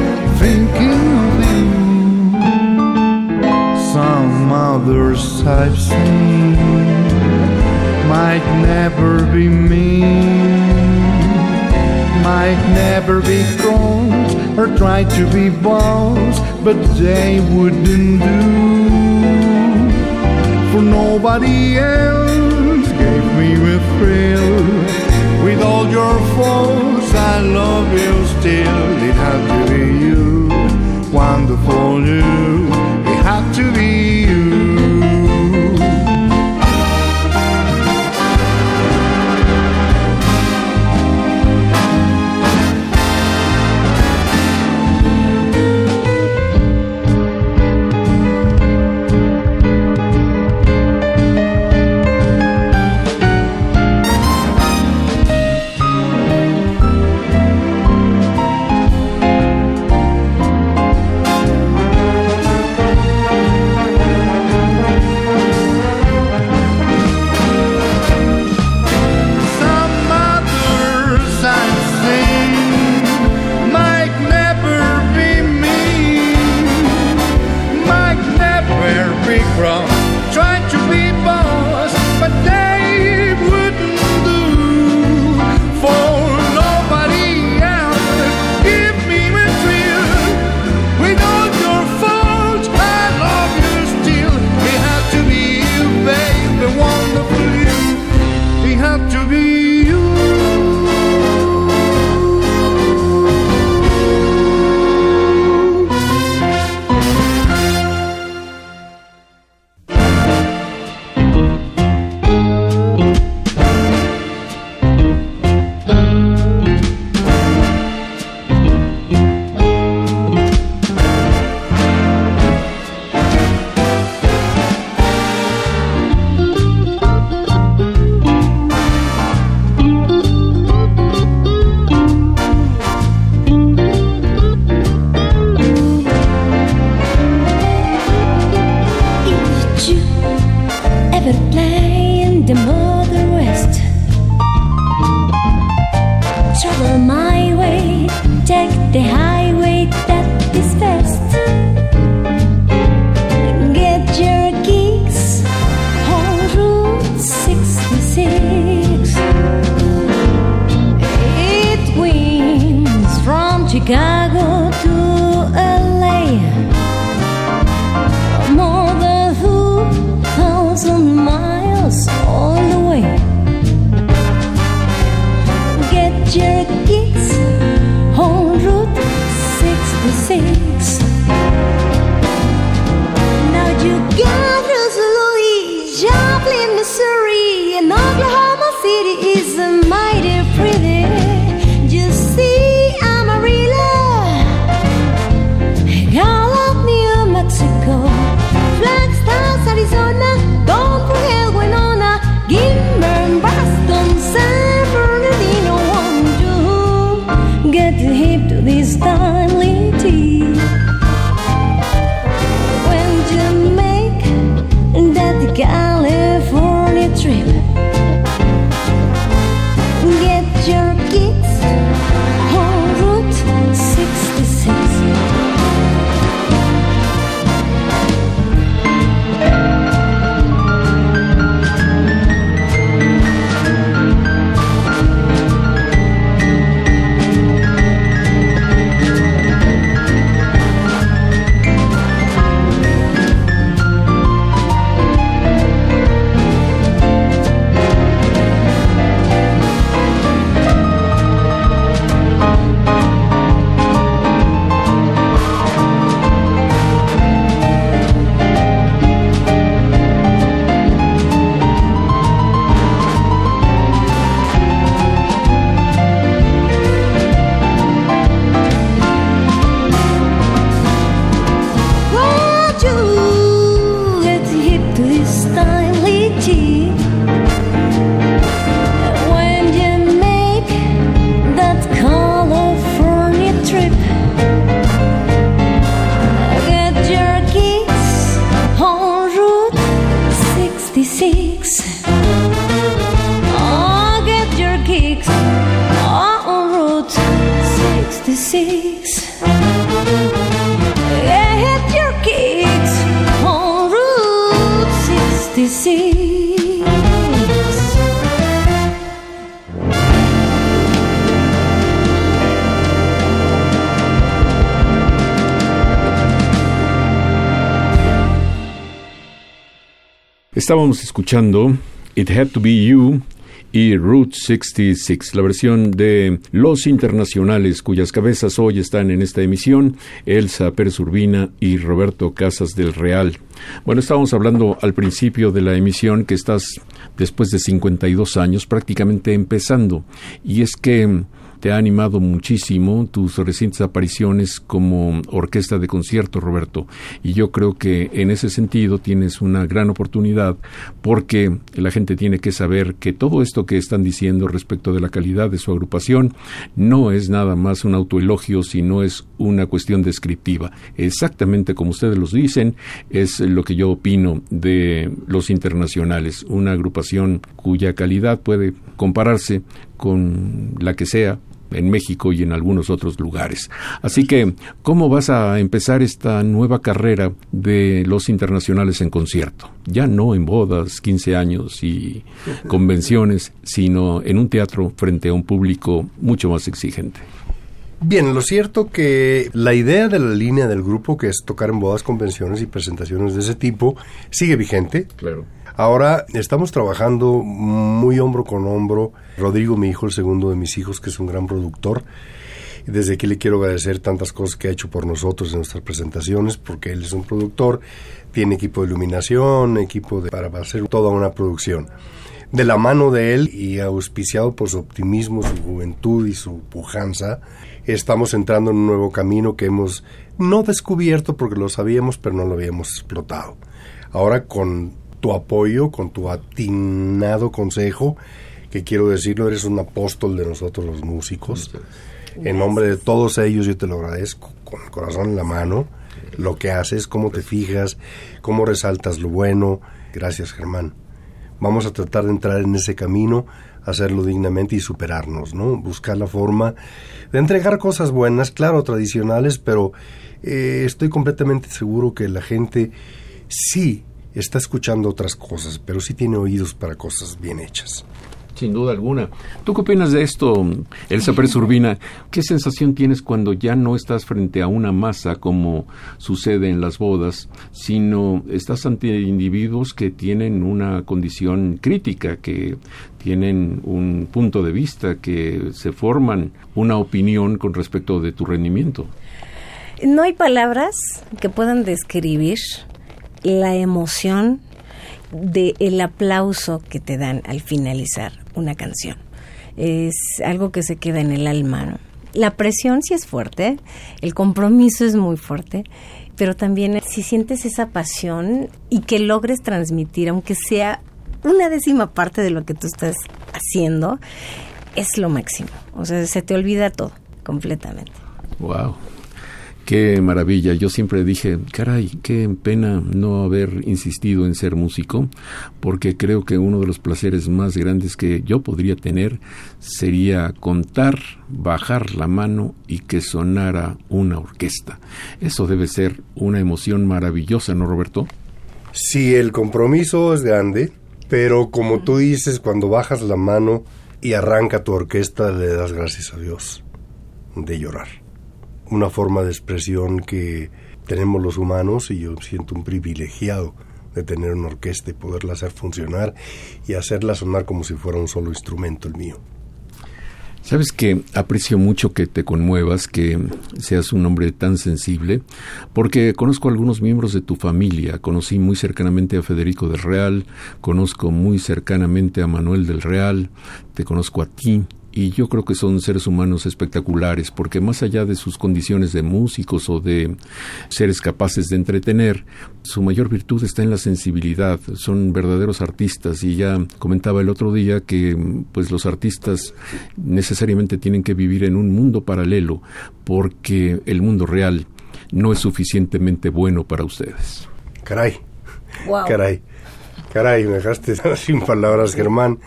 Others I've seen might never be me, might never be cross or try to be boss, but they wouldn't do. For nobody else gave me a thrill. With all your faults, I love you still. It had to be you, wonderful you. Try to be boss, but Estábamos escuchando It Had to Be You y Route 66, la versión de Los Internacionales, cuyas cabezas hoy están en esta emisión, Elsa Pérez Urbina y Roberto Casas del Real. Bueno, estábamos hablando al principio de la emisión que estás después de 52 años prácticamente empezando, y es que te ha animado muchísimo tus recientes apariciones como orquesta de concierto, Roberto. Y yo creo que en ese sentido tienes una gran oportunidad porque la gente tiene que saber que todo esto que están diciendo respecto de la calidad de su agrupación no es nada más un autoelogio, sino es una cuestión descriptiva. Exactamente como ustedes los dicen, es lo que yo opino de los internacionales, una agrupación cuya calidad puede compararse con la que sea en México y en algunos otros lugares. Así que, ¿cómo vas a empezar esta nueva carrera de los internacionales en concierto? Ya no en bodas, 15 años y convenciones, sino en un teatro frente a un público mucho más exigente. Bien, lo cierto que la idea de la línea del grupo, que es tocar en bodas, convenciones y presentaciones de ese tipo, sigue vigente. Claro. Ahora estamos trabajando muy hombro con hombro. Rodrigo, mi hijo, el segundo de mis hijos, que es un gran productor. Desde aquí le quiero agradecer tantas cosas que ha hecho por nosotros en nuestras presentaciones, porque él es un productor, tiene equipo de iluminación, equipo de, para hacer toda una producción. De la mano de él y auspiciado por su optimismo, su juventud y su pujanza, estamos entrando en un nuevo camino que hemos no descubierto porque lo sabíamos, pero no lo habíamos explotado. Ahora con tu apoyo, con tu atinado consejo, que quiero decirlo, eres un apóstol de nosotros los músicos. En nombre de todos ellos yo te lo agradezco con el corazón en la mano, lo que haces, cómo te fijas, cómo resaltas lo bueno. Gracias Germán. Vamos a tratar de entrar en ese camino, hacerlo dignamente y superarnos, ¿no? Buscar la forma de entregar cosas buenas, claro, tradicionales, pero eh, estoy completamente seguro que la gente sí está escuchando otras cosas, pero sí tiene oídos para cosas bien hechas. Sin duda alguna. ¿Tú qué opinas de esto, Elsa Pérez Urbina? ¿Qué sensación tienes cuando ya no estás frente a una masa como sucede en las bodas, sino estás ante individuos que tienen una condición crítica, que tienen un punto de vista, que se forman una opinión con respecto de tu rendimiento? No hay palabras que puedan describir la emoción de el aplauso que te dan al finalizar una canción. Es algo que se queda en el alma. La presión sí es fuerte, el compromiso es muy fuerte, pero también si sientes esa pasión y que logres transmitir, aunque sea una décima parte de lo que tú estás haciendo, es lo máximo. O sea, se te olvida todo completamente. Wow. Qué maravilla. Yo siempre dije, caray, qué pena no haber insistido en ser músico, porque creo que uno de los placeres más grandes que yo podría tener sería contar, bajar la mano y que sonara una orquesta. Eso debe ser una emoción maravillosa, ¿no, Roberto? Sí, el compromiso es grande, pero como tú dices, cuando bajas la mano y arranca tu orquesta, le das gracias a Dios de llorar. Una forma de expresión que tenemos los humanos y yo siento un privilegiado de tener una orquesta y poderla hacer funcionar y hacerla sonar como si fuera un solo instrumento el mío. Sabes que aprecio mucho que te conmuevas, que seas un hombre tan sensible, porque conozco a algunos miembros de tu familia. Conocí muy cercanamente a Federico del Real, conozco muy cercanamente a Manuel del Real, te conozco a ti. Y yo creo que son seres humanos espectaculares, porque más allá de sus condiciones de músicos o de seres capaces de entretener, su mayor virtud está en la sensibilidad. Son verdaderos artistas y ya comentaba el otro día que pues los artistas necesariamente tienen que vivir en un mundo paralelo, porque el mundo real no es suficientemente bueno para ustedes. Caray, Wow. caray, caray, me dejaste sin palabras, Germán.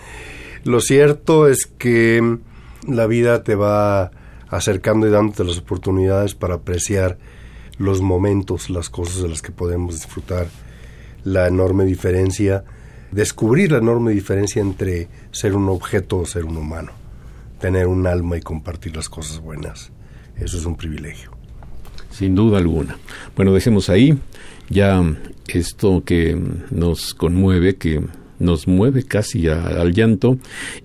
Lo cierto es que la vida te va acercando y dándote las oportunidades para apreciar los momentos, las cosas de las que podemos disfrutar, la enorme diferencia, descubrir la enorme diferencia entre ser un objeto o ser un humano, tener un alma y compartir las cosas buenas. Eso es un privilegio. Sin duda alguna. Bueno, dejemos ahí ya esto que nos conmueve, que nos mueve casi a- al llanto,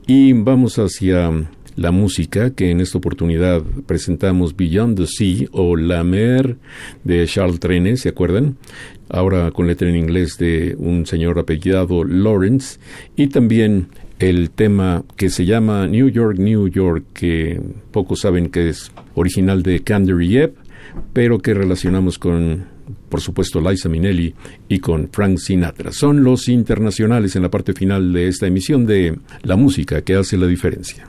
y vamos hacia la música que en esta oportunidad presentamos Beyond the Sea o La Mer de Charles Trenet, ¿se acuerdan? Ahora con letra en inglés de un señor apellidado Lawrence y también el tema que se llama New York, New York, que pocos saben que es original de Candy Yep, pero que relacionamos con, por supuesto, Liza Minnelli y con Frank Sinatra. Son los internacionales en la parte final de esta emisión de La música que hace la diferencia.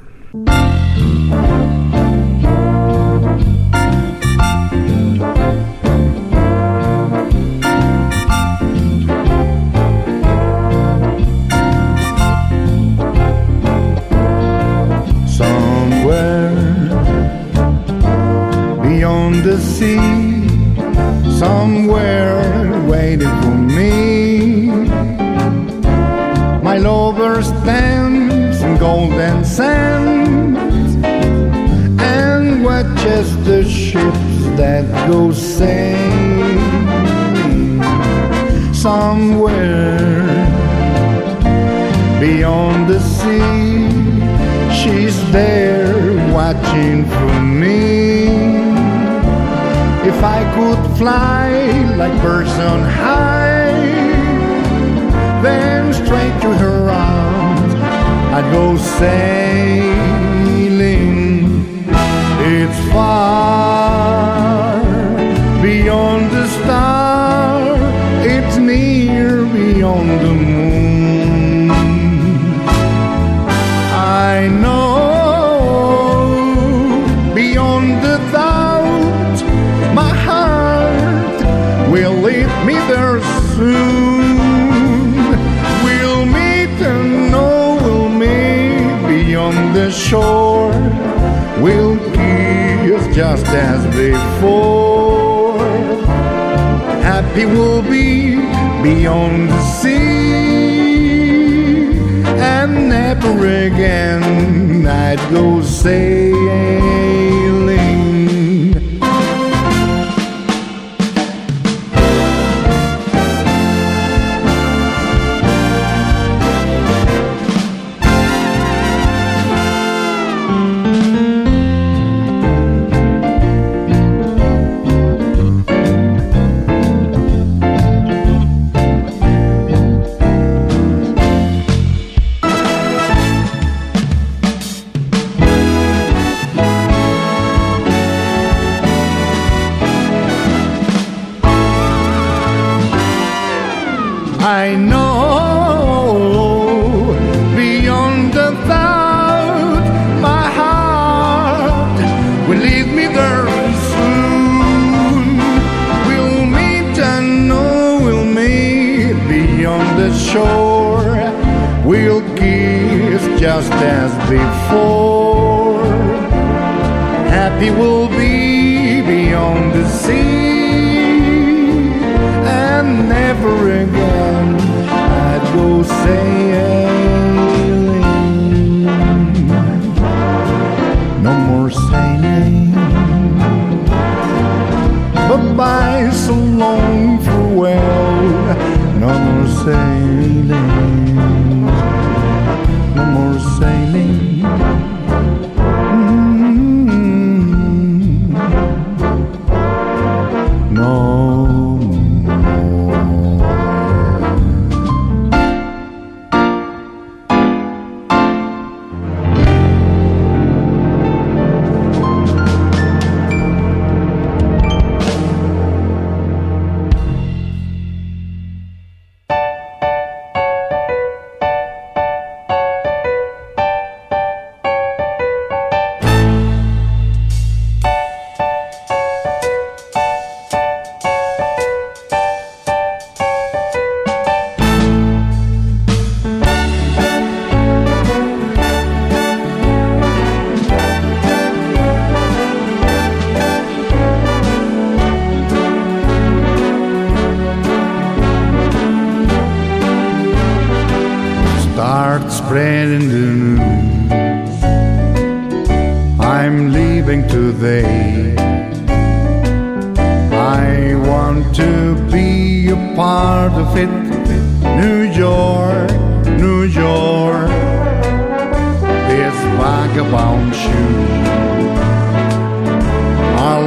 The ships that go sailing somewhere beyond the sea. She's there watching for me. If I could fly like birds on high, then straight to her arms I'd go sailing. It's far beyond the star, it's near beyond the moon. I know just as before. Happy we'll be beyond the sea and never again I'd go sailing.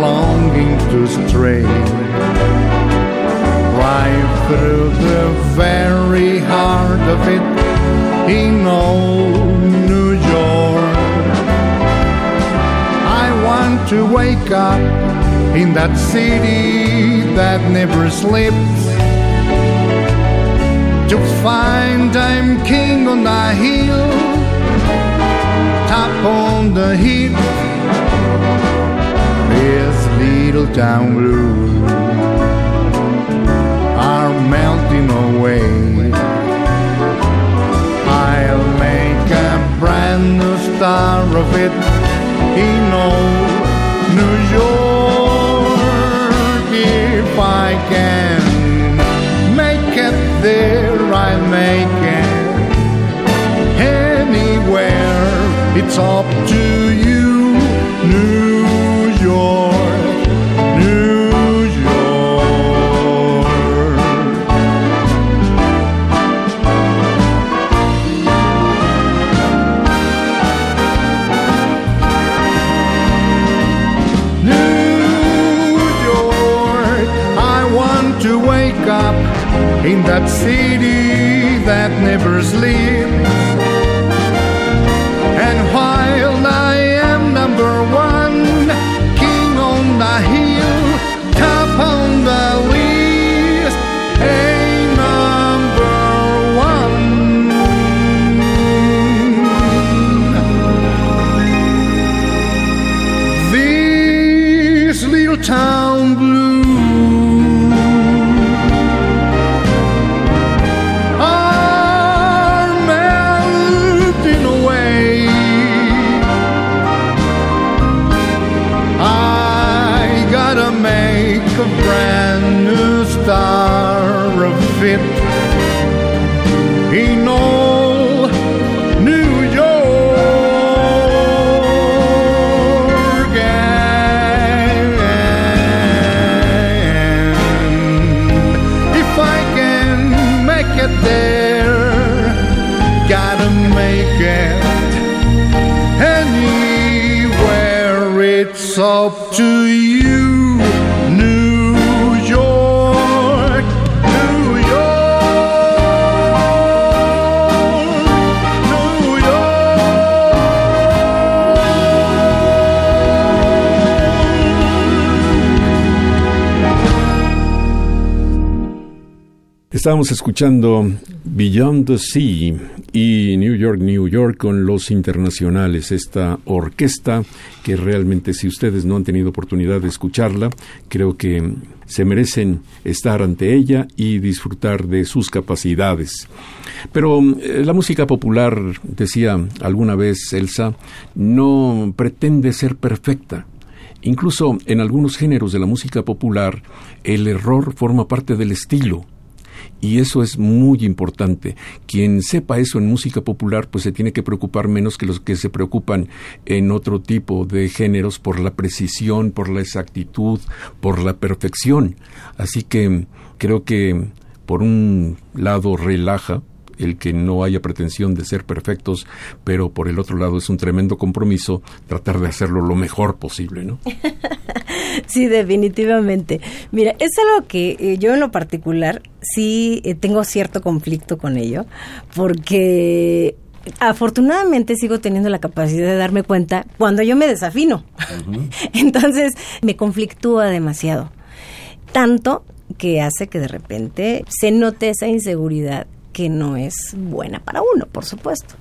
Longing to stray right through the very heart of it in old New York. I want to wake up in that city that never sleeps. To find I'm king on the hill, the hill. This little town blues are melting away. I'll make a brand new star of it in old It's up to you, New York, New York. New York. I want to wake up in that city that never sleeps. It in all New York. And if I can make it there, gotta make it anywhere. It's up to you, Estábamos escuchando Beyond the Sea y New York, New York con los internacionales, esta orquesta que realmente si ustedes no han tenido oportunidad de escucharla, creo que se merecen estar ante ella y disfrutar de sus capacidades. Pero eh, la música popular, decía alguna vez Elsa, no pretende ser perfecta. Incluso en algunos géneros de la música popular, el error forma parte del estilo. Y eso es muy importante. Quien sepa eso en música popular, pues se tiene que preocupar menos que los que se preocupan en otro tipo de géneros por la precisión, por la exactitud, por la perfección. Así que creo que por un lado relaja el que no haya pretensión de ser perfectos, pero por el otro lado es un tremendo compromiso tratar de hacerlo lo mejor posible, ¿no? Sí, definitivamente. Mira, es algo que eh, yo en lo particular sí eh, tengo cierto conflicto con ello, porque afortunadamente sigo teniendo la capacidad de darme cuenta cuando yo me desafino. Entonces me conflictúa demasiado. Tanto que hace que de repente se note esa inseguridad que no es buena para uno, por supuesto.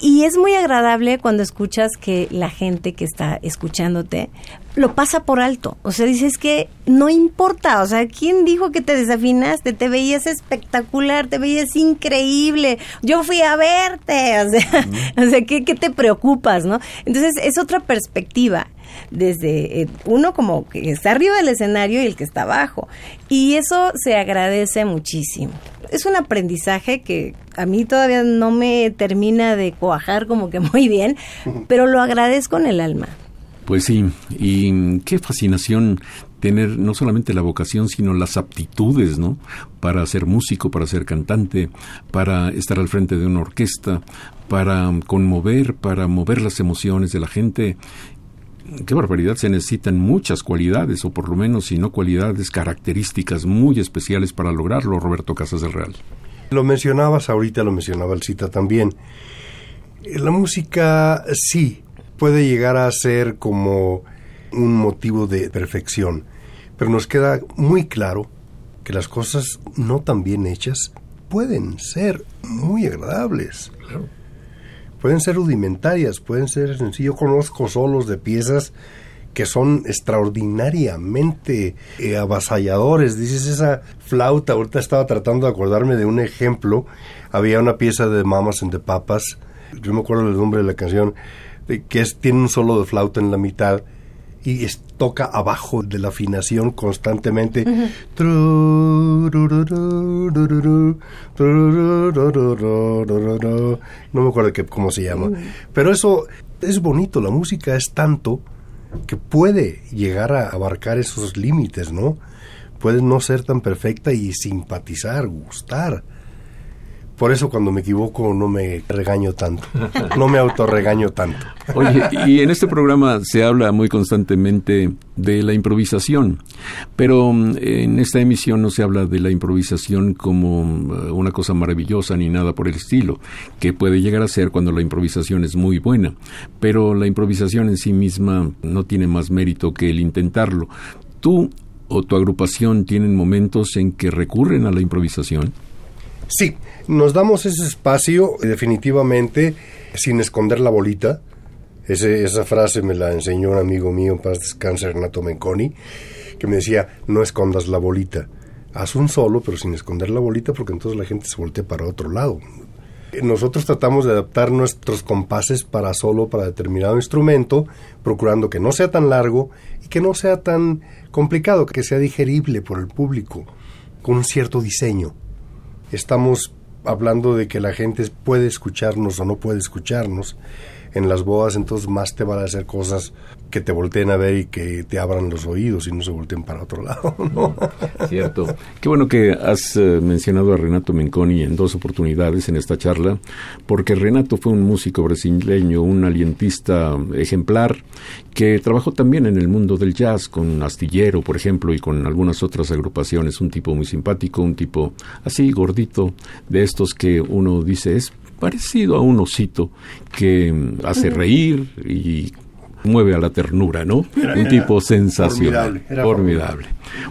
Y es muy agradable cuando escuchas que la gente que está escuchándote lo pasa por alto. O sea, dices que no importa. O sea, ¿quién dijo que te desafinaste? Te veías espectacular, te veías increíble. Yo fui a verte. O sea, o sea ¿qué, ¿qué te preocupas, no? Entonces, es otra perspectiva desde eh, uno como que está arriba del escenario y el que está abajo. Y eso se agradece muchísimo. Es un aprendizaje que a mí todavía no me termina de cuajar como que muy bien, pero lo agradezco en el alma. Pues sí, y qué fascinación tener no solamente la vocación, sino las aptitudes, ¿no? Para ser músico, para ser cantante, para estar al frente de una orquesta, para conmover, para mover las emociones de la gente. Qué barbaridad, se necesitan muchas cualidades, o por lo menos, si no cualidades, características muy especiales para lograrlo, Roberto Casas del Real. Lo mencionabas ahorita, lo mencionaba el cita también. Eh, La música sí puede llegar a ser como un motivo de perfección, pero nos queda muy claro que las cosas no tan bien hechas pueden ser muy agradables. Pueden ser rudimentarias, pueden ser sencillos. Yo conozco solos de piezas que son extraordinariamente eh, avasalladores. Dices esa flauta, ahorita estaba tratando de acordarme de un ejemplo. Había una pieza de Mamas and the Papas, yo me acuerdo del nombre de la canción, que es, tiene un solo de flauta en la mitad y es- toca abajo de la afinación constantemente. No me acuerdo qué, cómo se llama. Pero eso es bonito, la música es tanto que puede llegar a abarcar esos límites, ¿no? Puede no ser tan perfecta y simpatizar, gustar. Por eso cuando me equivoco no me regaño tanto, no me autorregaño tanto. Oye, y en este programa se habla muy constantemente de la improvisación, pero mm, en esta emisión no se habla de la improvisación como mm, una cosa maravillosa ni nada por el estilo, que puede llegar a ser cuando la improvisación es muy buena, pero la improvisación en sí misma no tiene más mérito que el intentarlo. ¿Tú o tu agrupación tienen momentos en que recurren a la improvisación? Sí, nos damos ese espacio definitivamente sin esconder la bolita. Ese- esa frase me la enseñó un amigo mío, paz descanse, Renato Menconi, que me decía, no escondas la bolita. Haz un solo, pero sin esconder la bolita, porque entonces la gente se voltea para otro lado. Nosotros tratamos de adaptar nuestros compases para solo para determinado instrumento, procurando que no sea tan largo y que no sea tan complicado, que sea digerible por el público, con un cierto diseño. Estamos hablando de que la gente puede escucharnos o no puede escucharnos. En las bodas entonces más te van a hacer cosas que te volteen a ver y que te abran los oídos y no se volteen para otro lado, ¿no? Cierto. Qué bueno que has eh, mencionado a Renato Menconi en dos oportunidades en esta charla, porque Renato fue un músico brasileño, un alientista ejemplar, que trabajó también en el mundo del jazz, con Astillero, por ejemplo, y con algunas otras agrupaciones. Un tipo muy simpático, un tipo así gordito, de estos que uno dice es parecido a un osito que hace reír y mueve a la ternura, ¿no? un tipo sensacional. formidable.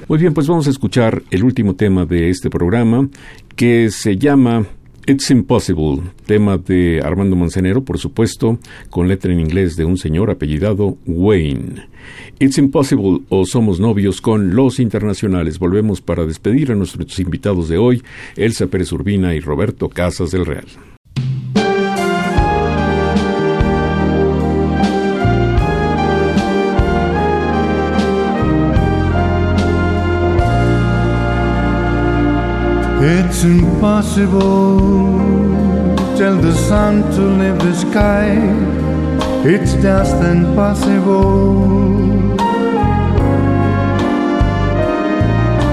Muy bien, pues vamos a escuchar el último tema de este programa que se llama It's Impossible, tema de Armando Manzanero, por supuesto, con letra en inglés de un señor apellidado Wayne. It's Impossible o Somos Novios con Los Internacionales. Volvemos para despedir a nuestros invitados de hoy, Elsa Pérez Urbina y Roberto Casas del Real. It's impossible. Tell the sun to leave the sky. It's just impossible.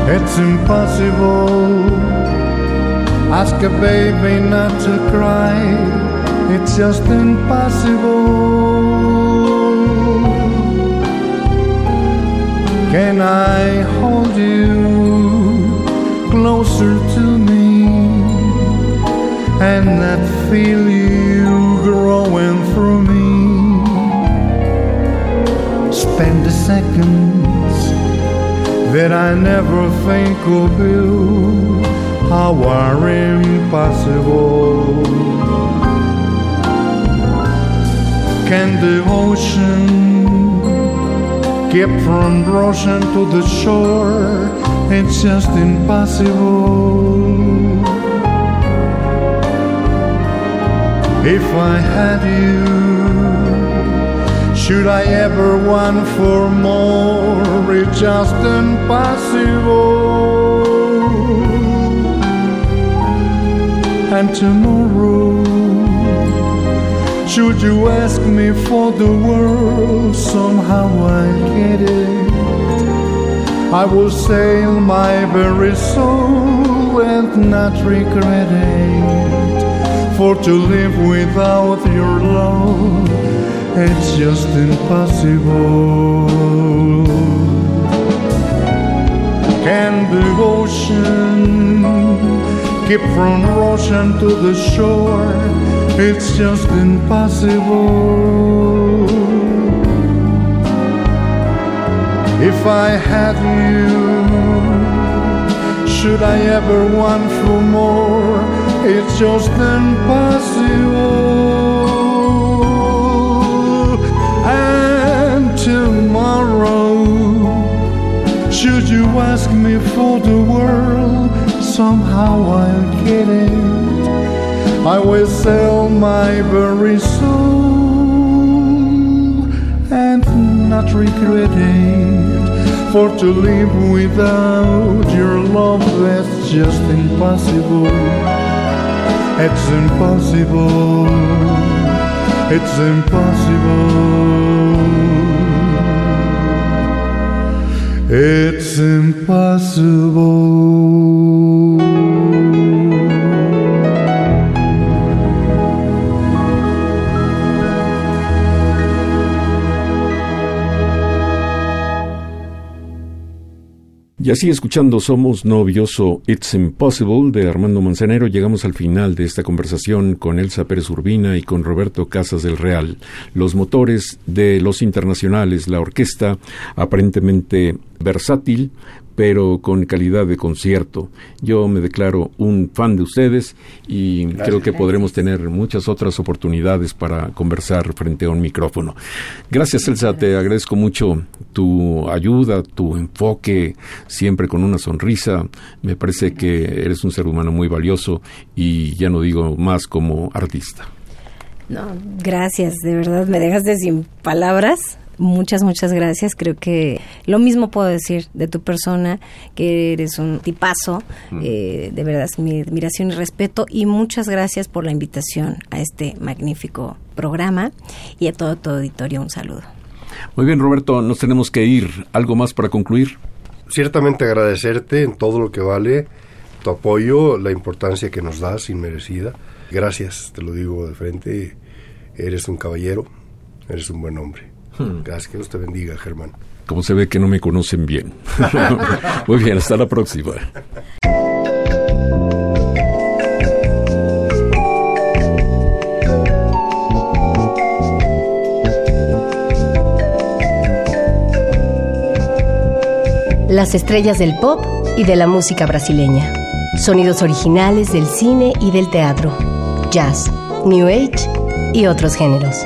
It's impossible. Ask a baby not to cry. It's just impossible. Can I hold you closer to me and not feel you growing through me? Spend the seconds that I never think of you, how are impossible. Can the ocean keep from rushing to the shore? It's just impossible. If I had you, should I ever want for more? It's just impossible. And tomorrow, should you ask me for the world, somehow I get it. I will sail my very soul and not regret it. For to live without your love, it's just impossible. Can the ocean keep from rushing to the shore? It's just impossible. If I had you, should I ever want for more? It's just impossible. And tomorrow, should you ask me for the world, somehow I'll get it. I will sell my very soul not regret it. For to live without your love, that's just impossible. It's impossible. It's impossible. It's impossible. Y así escuchando Somos Novios o It's Impossible de Armando Manzanero, llegamos al final de esta conversación con Elsa Pérez Urbina y con Roberto Casas del Real. Los motores de los internacionales, la orquesta aparentemente versátil, pero con calidad de concierto. Yo me declaro un fan de ustedes y creo que podremos tener muchas otras oportunidades para conversar frente a un micrófono. Gracias, Elsa, te agradezco mucho tu ayuda, tu enfoque, siempre con una sonrisa. Me parece que eres un ser humano muy valioso y ya no digo más como artista. No, gracias, de verdad, me dejaste sin palabras. Muchas, muchas gracias. Creo que lo mismo puedo decir de tu persona, que eres un tipazo. Eh, de verdad, es mi admiración y respeto. Y muchas gracias por la invitación a este magnífico programa. Y a todo tu auditorio, un saludo. Muy bien, Roberto, nos tenemos que ir. ¿Algo más para concluir? Ciertamente agradecerte en todo lo que vale tu apoyo, la importancia que nos das, inmerecida. Gracias, te lo digo de frente. Eres un caballero, eres un buen hombre. Gracias, que Dios te bendiga, Germán. Como se ve que no me conocen bien. Muy bien, hasta la próxima. Las estrellas del pop y de la música brasileña. Sonidos originales del cine y del teatro. Jazz, New Age y otros géneros.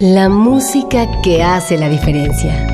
La música que hace la diferencia.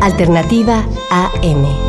Alternativa AM.